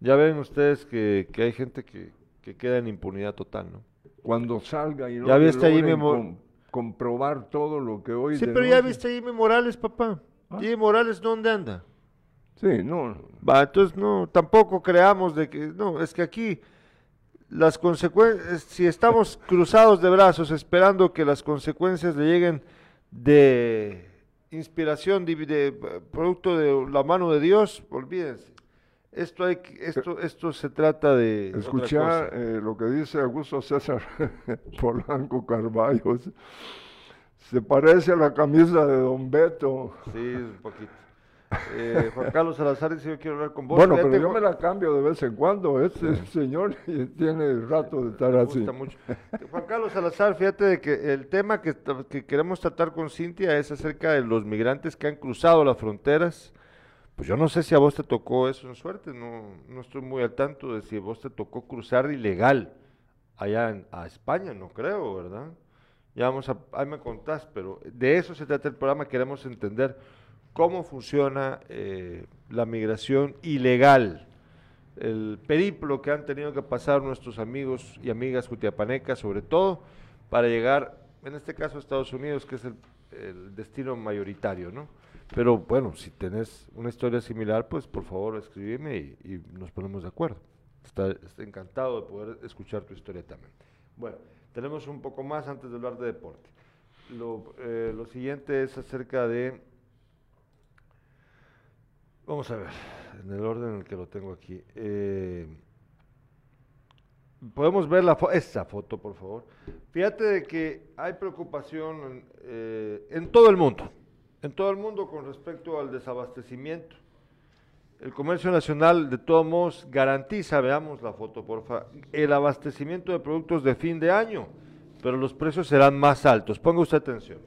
Ya ven ustedes que, que hay gente que, que queda en impunidad total, ¿no? Cuando salga y no Ya viste ahí logren Memo- com- comprobar todo lo que hoy Sí, pero ya viste a Jimmy Morales, papá. Jimmy Morales, ¿dónde anda? Sí, no. Va, entonces no, tampoco creamos de que, no, es que aquí las consecuencias, si estamos cruzados de brazos esperando que las consecuencias le lleguen de inspiración, de, eh, producto de la mano de Dios, olvídense. Esto hay, esto, esto se trata de Escuchar eh, lo que dice Augusto César Polanco Carballos. Se parece a la camisa de Don Beto. Sí, un poquito. Eh, Juan Carlos Salazar dice, yo quiero hablar con vos. Bueno, pero yo me la cambio de vez en cuando. Este señor tiene rato de estar Me así. gusta mucho. Juan Carlos Salazar, fíjate de que el tema que, queremos tratar con Cintia es acerca de los migrantes que han cruzado las fronteras. Pues yo no sé si a vos te tocó eso en suerte, no, no estoy muy al tanto de si a vos te tocó cruzar ilegal allá en- a España, no creo, ¿verdad? Ya vamos a, ahí me contás, pero de eso se trata el programa, queremos entender cómo funciona eh, la migración ilegal el periplo que han tenido que pasar nuestros amigos y amigas jutiapanecas, sobre todo para llegar, en este caso, a Estados Unidos, que es el, el destino mayoritario, ¿no? Pero bueno, si tenés una historia similar, pues por favor escribime y, y nos ponemos de acuerdo. Está, está encantado de poder escuchar tu historia también. Bueno, tenemos un poco más antes de hablar de deporte. Lo, eh, lo siguiente es acerca de Vamos a ver, en el orden en el que lo tengo aquí. Eh, Podemos ver la fo- esta foto, por favor. Fíjate de que hay preocupación eh, en todo el mundo, en todo el mundo con respecto al desabastecimiento. El comercio nacional, de todos modos, garantiza, veamos la foto, porfa, el abastecimiento de productos de fin de año. pero los precios serán más altos. Ponga usted atención.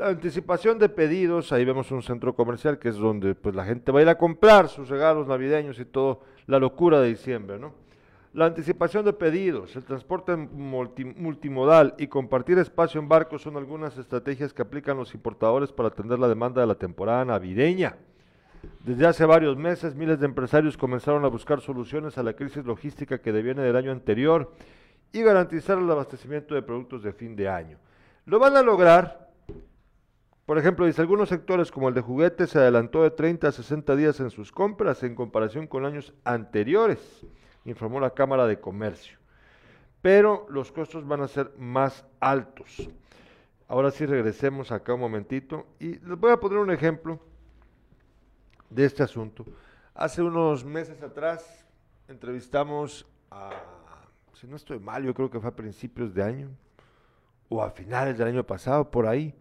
La anticipación de pedidos, ahí vemos un centro comercial que es donde pues, la gente va a ir a comprar sus regalos navideños y todo, la locura de diciembre, ¿no? La anticipación de pedidos, el transporte multi- multimodal y compartir espacio en barcos son algunas estrategias que aplican los importadores para atender la demanda de la temporada navideña. Desde hace varios meses, miles de empresarios comenzaron a buscar soluciones a la crisis logística que deviene del año anterior y garantizar el abastecimiento de productos de fin de año. Lo van a lograr, por ejemplo, dice, algunos sectores como el de juguetes se adelantó de 30 a 60 días en sus compras en comparación con años anteriores, informó la Cámara de Comercio. Pero los costos van a ser más altos. Ahora sí regresemos acá un momentito y les voy a poner un ejemplo de este asunto. Hace unos meses atrás entrevistamos a, si no estoy mal, yo creo que fue a principios de año o a finales del año pasado, por ahí.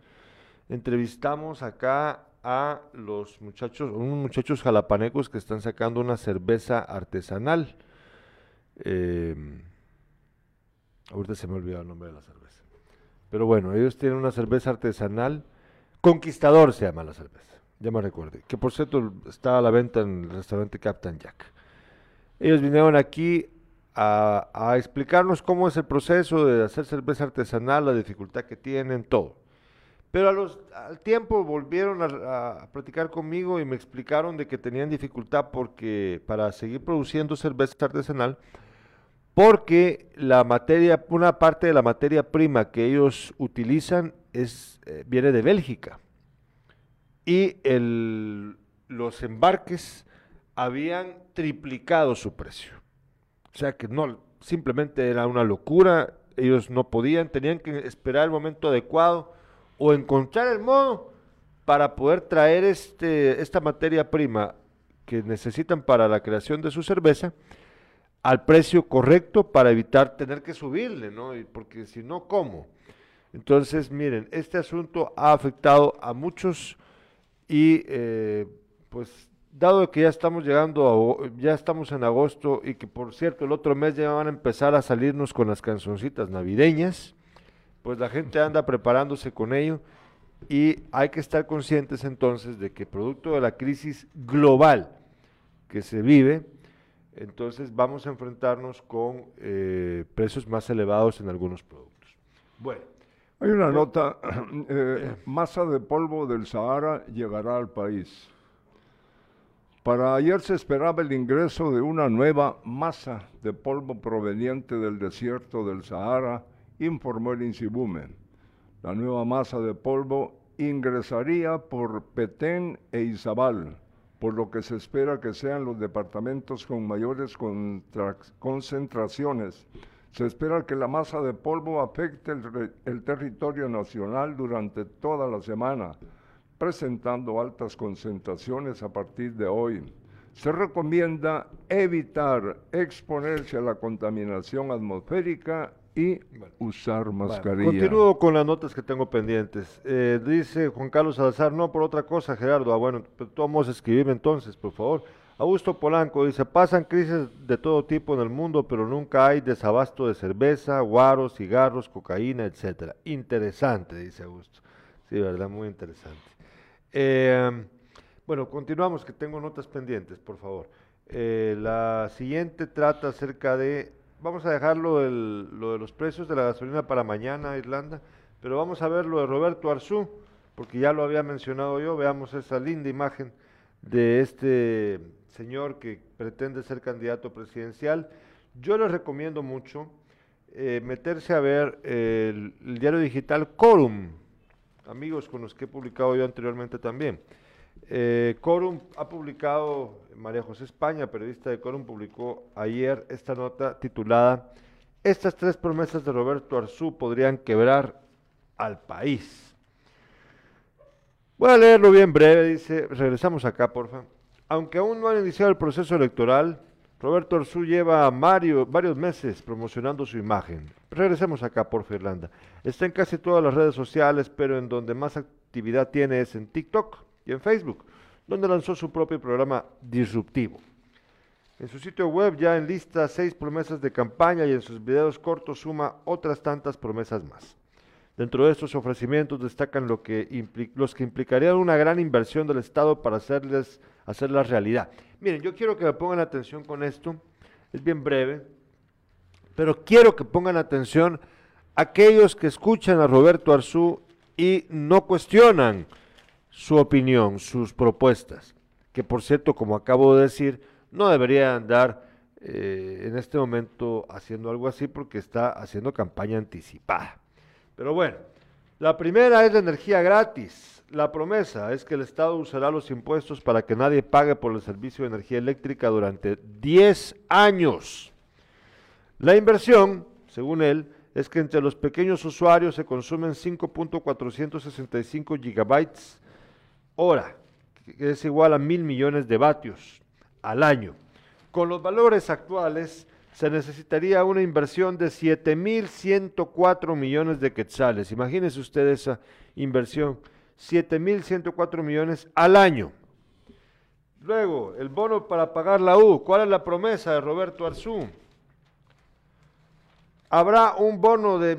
Entrevistamos acá a los muchachos, unos muchachos jalapanecos que están sacando una cerveza artesanal. Eh, ahorita se me olvidó el nombre de la cerveza. Pero bueno, ellos tienen una cerveza artesanal. Conquistador se llama la cerveza, ya me recuerdo. Que por cierto está a la venta en el restaurante Captain Jack. Ellos vinieron aquí a, a explicarnos cómo es el proceso de hacer cerveza artesanal, la dificultad que tienen, todo. Pero a los, al tiempo volvieron a, a platicar conmigo y me explicaron de que tenían dificultad porque para seguir produciendo cerveza artesanal, porque la materia, una parte de la materia prima que ellos utilizan es, eh, viene de Bélgica. Y los embarques habían triplicado su precio. O sea que no, simplemente era una locura, ellos no podían, tenían que esperar el momento adecuado o encontrar el modo para poder traer este, esta materia prima que necesitan para la creación de su cerveza al precio correcto para evitar tener que subirle, ¿no? Y porque si no, ¿cómo? Entonces, miren, este asunto ha afectado a muchos y eh, pues dado que ya estamos llegando, a, ya estamos en agosto y que por cierto el otro mes ya van a empezar a salirnos con las canzoncitas navideñas, pues la gente anda preparándose con ello y hay que estar conscientes entonces de que producto de la crisis global que se vive, entonces vamos a enfrentarnos con eh, precios más elevados en algunos productos. Bueno. Hay una nota, eh, masa de polvo del Sahara llegará al país. Para ayer se esperaba el ingreso de una nueva masa de polvo proveniente del desierto del Sahara, informó el Insibume. La nueva masa de polvo ingresaría por Petén e Izabal, por lo que se espera que sean los departamentos con mayores concentraciones. Se espera que la masa de polvo afecte el, el territorio nacional durante toda la semana, presentando altas concentraciones a partir de hoy. Se recomienda evitar exponerse a la contaminación atmosférica y usar mascarilla. Continúo con las notas que tengo pendientes. Eh, dice Juan Carlos Salazar, no por otra cosa, Gerardo. Ah, bueno, pero vamos a escribir entonces, por favor. Augusto Polanco dice, pasan crisis de todo tipo en el mundo, pero nunca hay desabasto de cerveza, guaros, cigarros, cocaína, etcétera. Interesante, dice Augusto. Sí, verdad, muy interesante. Eh, bueno, continuamos, que tengo notas pendientes, por favor. Eh, la siguiente trata acerca de, vamos a dejar lo, de los precios de la gasolina para mañana, Irlanda, pero vamos a ver lo de Roberto Arzú, porque ya lo había mencionado yo, veamos esa linda imagen de este señor que pretende ser candidato presidencial. Yo les recomiendo mucho eh, meterse a ver el, el diario digital Corum, amigos con los que he publicado yo anteriormente también. Eh, Corum ha publicado, María José España, periodista de Corum, publicó ayer esta nota titulada Estas tres promesas de Roberto Arzú podrían quebrar al país. Voy a leerlo bien breve, dice, regresamos acá, porfa. Aunque aún no han iniciado el proceso electoral, Roberto Arzú lleva Mario, varios meses promocionando su imagen. Regresemos acá, por Irlanda. Está en casi todas las redes sociales, pero en donde más actividad tiene es en TikTok y en Facebook, donde lanzó su propio programa disruptivo. En su sitio web ya enlista seis promesas de campaña y en sus videos cortos suma otras tantas promesas más. Dentro de estos ofrecimientos destacan lo que los que implicarían una gran inversión del Estado para hacerles, hacerlas realidad. Miren, yo quiero que me pongan atención con esto, es bien breve, pero quiero que pongan atención aquellos que escuchan a Roberto Arzú y no cuestionan su opinión, sus propuestas, que por cierto, como acabo de decir, no debería andar eh, en este momento haciendo algo así porque está haciendo campaña anticipada. Pero bueno, la primera es la energía gratis. La promesa es que el Estado usará los impuestos para que nadie pague por el servicio de energía eléctrica durante 10 años. La inversión, según él, es que entre los pequeños usuarios se consumen 5.465 gigabytes hora, que es igual a mil millones de vatios al año. Con los valores actuales, se necesitaría una inversión de 7.104 millones de quetzales. Imagínense usted esa inversión, 7.104 millones al año. Luego, el bono para pagar la U. ¿Cuál es la promesa de Roberto Arzú? Habrá un bono de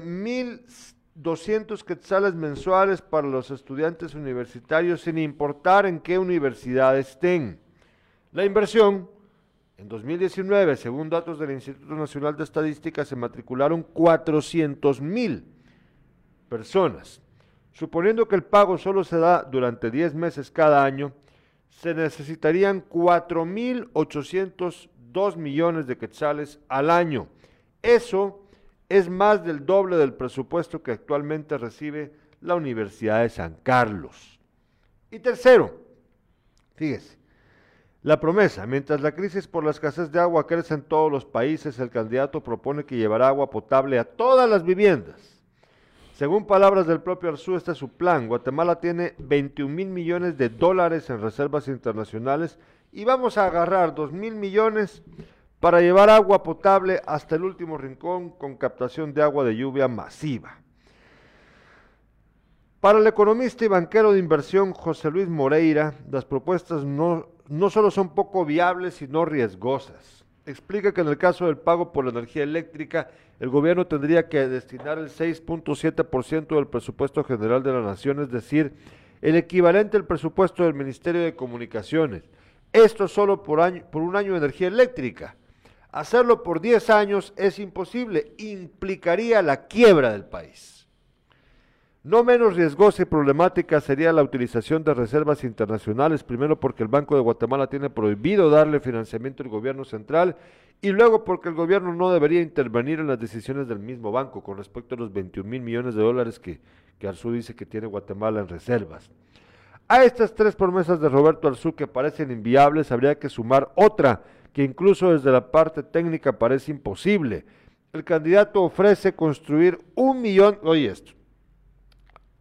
1.200 quetzales mensuales para los estudiantes universitarios sin importar en qué universidad estén. La inversión, en 2019, según datos del Instituto Nacional de Estadística, se matricularon 400.000 personas. Suponiendo que el pago solo se da durante 10 meses cada año, se necesitarían 4.802 millones de quetzales al año. Eso es más del doble del presupuesto que actualmente recibe la Universidad de San Carlos. Y tercero, fíjese, la promesa, mientras la crisis por la escasez de agua crece en todos los países, el candidato propone que llevará agua potable a todas las viviendas. Según palabras del propio Arzú, este es su plan. Guatemala tiene 21 mil millones de dólares en reservas internacionales y vamos a agarrar 2 mil millones para llevar agua potable hasta el último rincón con captación de agua de lluvia masiva. Para el economista y banquero de inversión José Luis Moreira, las propuestas no, no solo son poco viables, sino riesgosas. Explica que en el caso del pago por la energía eléctrica, el gobierno tendría que destinar el 6.7% del presupuesto general de la nación, es decir, el equivalente al presupuesto del Ministerio de Comunicaciones. Esto solo por, año, por un año de energía eléctrica. Hacerlo por 10 años es imposible, implicaría la quiebra del país. No menos riesgosa y problemática sería la utilización de reservas internacionales, primero porque el Banco de Guatemala tiene prohibido darle financiamiento al gobierno central y luego porque el gobierno no debería intervenir en las decisiones del mismo banco con respecto a los 21 mil millones de dólares que, que Arzú dice que tiene Guatemala en reservas. A estas tres promesas de Roberto Arzú que parecen inviables habría que sumar otra que incluso desde la parte técnica parece imposible. El candidato ofrece construir un millón, oye esto,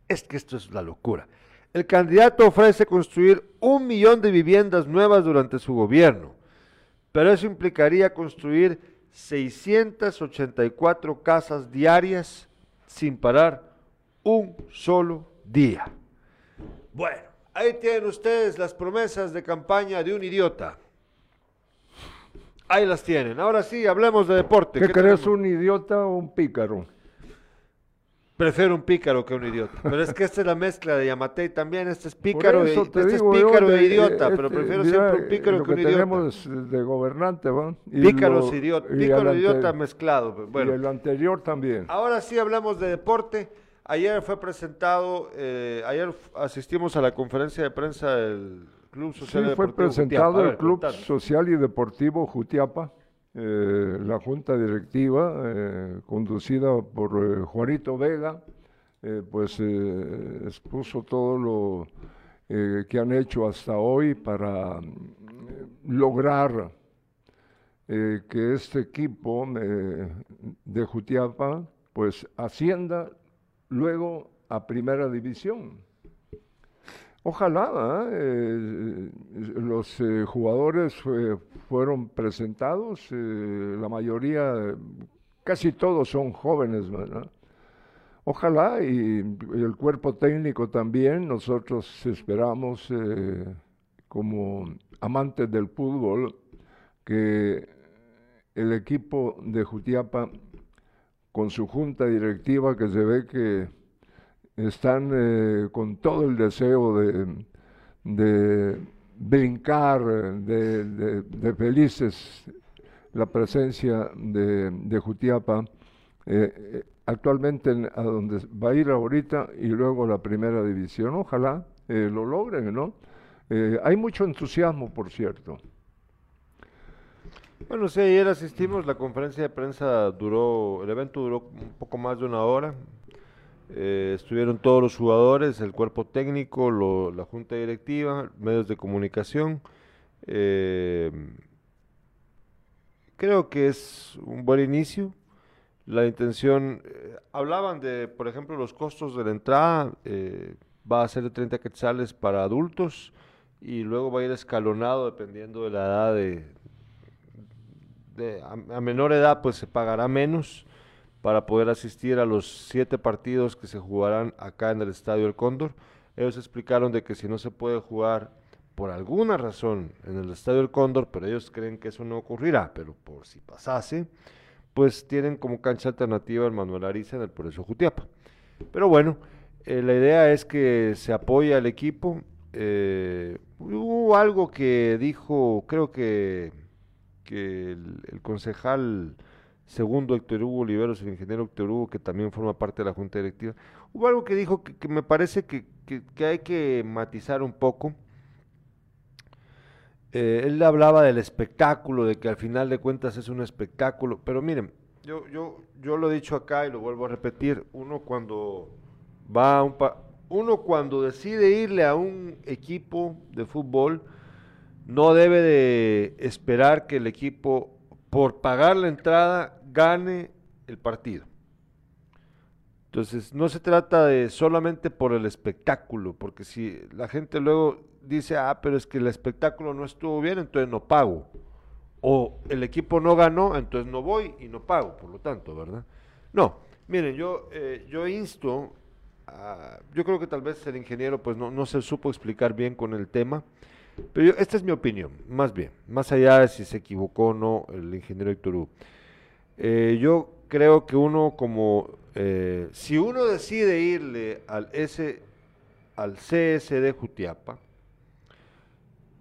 es que esto es la locura. El candidato ofrece construir un millón de viviendas nuevas durante su gobierno, pero eso implicaría construir 684 casas diarias sin parar un solo día. Bueno, ahí tienen ustedes las promesas de campaña de un idiota. Ahí las tienen. Ahora sí, hablemos de deporte. ¿Qué, ¿Qué crees, un idiota o un pícaro? Prefiero un pícaro que un idiota. Pero es que esta es la mezcla de Yamatei también. Este es pícaro, y, este te es yo pícaro de- e idiota, este, pero prefiero mira, siempre un pícaro lo que un idiota. tenemos de gobernante, ¿va? Y Pícaros lo- idiota, y pícaro e idiota mezclado. Y Bueno, el anterior también. ahora sí hablamos de deporte. Ayer fue presentado, eh, ayer asistimos a la conferencia de prensa del Club Sí, fue presentado Jutiapa. El Club. Social y Deportivo Jutiapa, eh, la junta directiva eh, conducida por eh, Juanito Vega, pues expuso todo lo que han hecho hasta hoy para mm, lograr que este equipo de Jutiapa pues ascienda luego a primera división. Ojalá, ¿eh? Eh, los eh, jugadores fueron presentados, la mayoría, casi todos son jóvenes, ¿verdad? Ojalá y, y el cuerpo técnico también, nosotros esperamos como amantes del fútbol que el equipo de Jutiapa, con su junta directiva, que se ve que están eh, con todo el deseo de, de brincar, de, de- felices la presencia de, Jutiapa, eh, eh, actualmente en- a donde va a ir ahorita y luego la primera división. Ojalá lo logren, ¿no? Hay mucho entusiasmo, por cierto. Bueno, sí, ayer asistimos, la conferencia de prensa duró, el evento duró un poco más de una hora. Eh, estuvieron todos los jugadores, el cuerpo técnico, la junta directiva, medios de comunicación. Eh, creo que es un buen inicio. La intención, eh, hablaban de, por ejemplo, los costos de la entrada, eh, va a ser de 30 quetzales para adultos y luego va a ir escalonado dependiendo de la edad de, de- a, a menor edad pues se pagará menos para poder asistir a los siete partidos que se jugarán acá en el Estadio El Cóndor. Ellos explicaron de que si no se puede jugar por alguna razón en el Estadio El Cóndor, pero ellos creen que eso no ocurrirá, pero por si pasase, pues tienen como cancha alternativa el Manuel Ariza en el Progreso Jutiapa. Pero bueno, eh, la idea es que se apoya al equipo. eh, hubo algo que dijo, creo que, que el concejal segundo Héctor Hugo Oliveros, el ingeniero Héctor Hugo, que también forma parte de la Junta Directiva, hubo algo que dijo que, me parece que, que- hay que matizar un poco. Eh, él hablaba del espectáculo, de que al final de cuentas es un espectáculo, pero miren, yo, yo, yo lo he dicho acá y lo vuelvo a repetir, uno cuando va a un uno cuando decide irle a un equipo de fútbol, no debe de esperar que el equipo, por pagar la entrada, gane el partido. Entonces, no se trata de solamente por el espectáculo, porque si la gente luego dice, ah, pero es que el espectáculo no estuvo bien, entonces no pago. O el equipo no ganó, entonces no voy y no pago, por lo tanto, ¿verdad? No, miren, yo, eh, yo insto, yo creo que tal vez el ingeniero pues no, no se supo explicar bien con el tema, pero yo- esta es mi opinión, más bien, más allá de si se equivocó o no el ingeniero Héctor Hugo. Eh, yo creo que uno como, eh, si uno decide irle al, S, al CSD Jutiapa,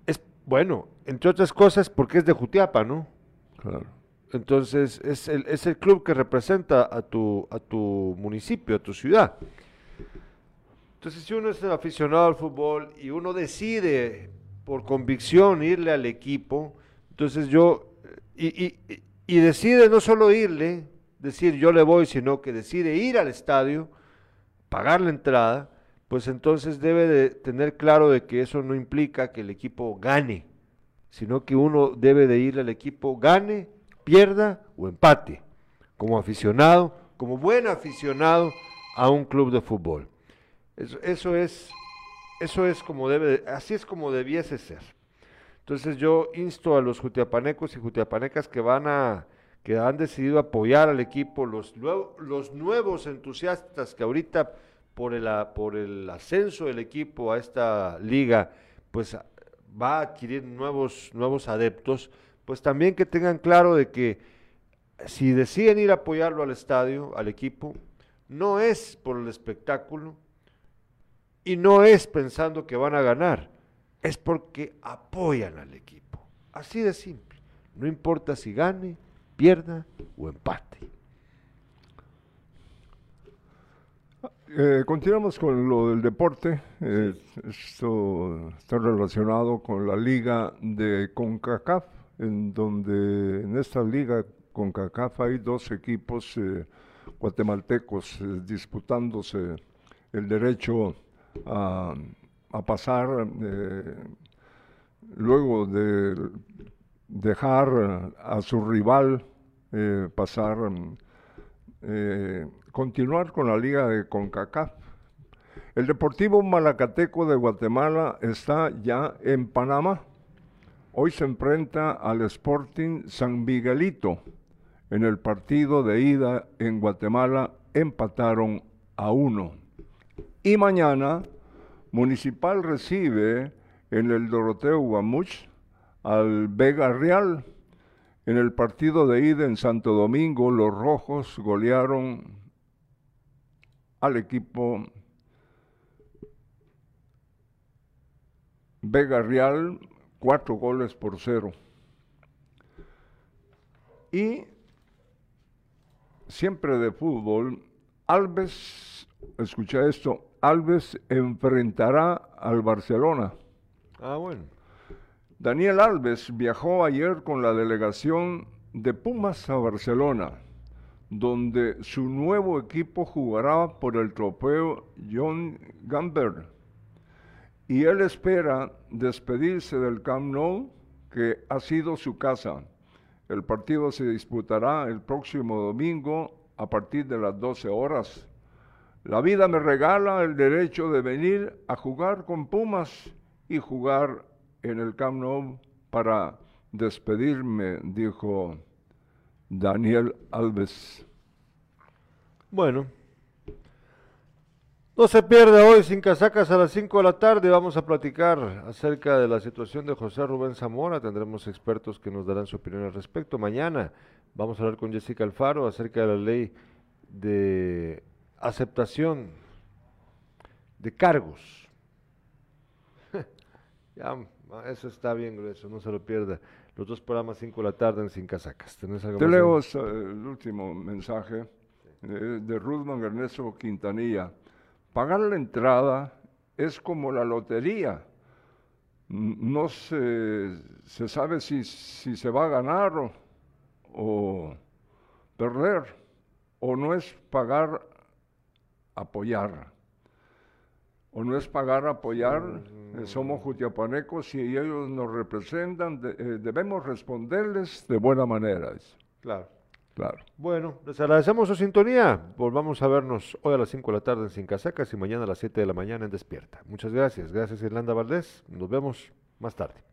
es bueno, entre otras cosas porque es de Jutiapa, ¿no? Claro. Entonces es el, es el club que representa a tu, a tu municipio, a tu ciudad. Entonces si uno es aficionado al fútbol y uno decide por convicción irle al equipo, entonces yo, y, y- y- decide no solo irle, decir yo le voy, sino que decide ir al estadio, pagar la entrada, pues entonces debe de tener claro de que eso no implica que el equipo gane, sino que uno debe de ir al equipo gane, pierda o empate, como aficionado, como buen aficionado a un club de fútbol. Eso, es, eso es como debe, de- así es como debiese ser. Entonces yo insto a los jutiapanecos y jutiapanecas que van a, que han decidido apoyar al equipo, los, nuevo- los nuevos entusiastas que ahorita por el, por el ascenso del equipo a esta liga, pues va a adquirir nuevos, nuevos adeptos, pues también que tengan claro de que si deciden ir a apoyarlo al estadio, al equipo, no es por el espectáculo y no es pensando que van a ganar, es porque apoyan al equipo. Así de simple. No importa si gane, pierda o empate. Eh, continuamos con lo del deporte. Eh, esto está relacionado con la liga de CONCACAF, en donde en esta liga CONCACAF hay dos equipos eh, guatemaltecos eh, disputándose el derecho a, a pasar eh, luego de dejar a su rival eh, pasar eh, continuar con la liga de CONCACAF. El Deportivo Malacateco de Guatemala está ya en Panamá. Hoy se enfrenta al Sporting San Miguelito. En el partido de ida en Guatemala empataron a uno. Y mañana Municipal recibe en el Doroteo Guamuch al Vega Real. En el partido de ida en Santo Domingo, los rojos golearon al equipo Vega Real cuatro goles por cero. Y siempre de fútbol, Alves, escucha esto, Alves enfrentará al Barcelona. Ah, bueno. Daniel Alves viajó ayer con la delegación de Pumas a Barcelona, donde su nuevo equipo jugará por el trofeo John Gamber. Y él espera despedirse del Camp Nou, que ha sido su casa. El partido se disputará el próximo domingo a partir de las 12 horas. La vida me regala el derecho de venir a jugar con Pumas y jugar en el Camp Nou para despedirme, dijo Daniel Alves. Bueno, no se pierde hoy sin casacas a las 5 de la tarde. Vamos a platicar acerca de la situación de José Rubén Zamora. Tendremos expertos que nos darán su opinión al respecto. Mañana vamos a hablar con Jessica Alfaro acerca de la ley de aceptación de cargos. ya, eso está bien grueso, no se lo pierda. Los dos programas 5 de la tarde en Sin Casacas. ¿Tenés algo Te leo el último mensaje de, de Ruthman Ernesto Quintanilla. Pagar la entrada es como la lotería. No se, se sabe si, si, se va a ganar o, o, perder, o no es pagar, apoyar. O no es pagar, apoyar. Eh, somos jutiapanecos y ellos nos representan, eh, debemos responderles de buena manera. Claro. Claro. Bueno, les agradecemos su sintonía. Volvamos a vernos hoy a las 5 de la tarde en Sin Casacas y mañana a las 7 de la mañana en Despierta. Muchas gracias. Gracias, Irlanda Valdés. Nos vemos más tarde.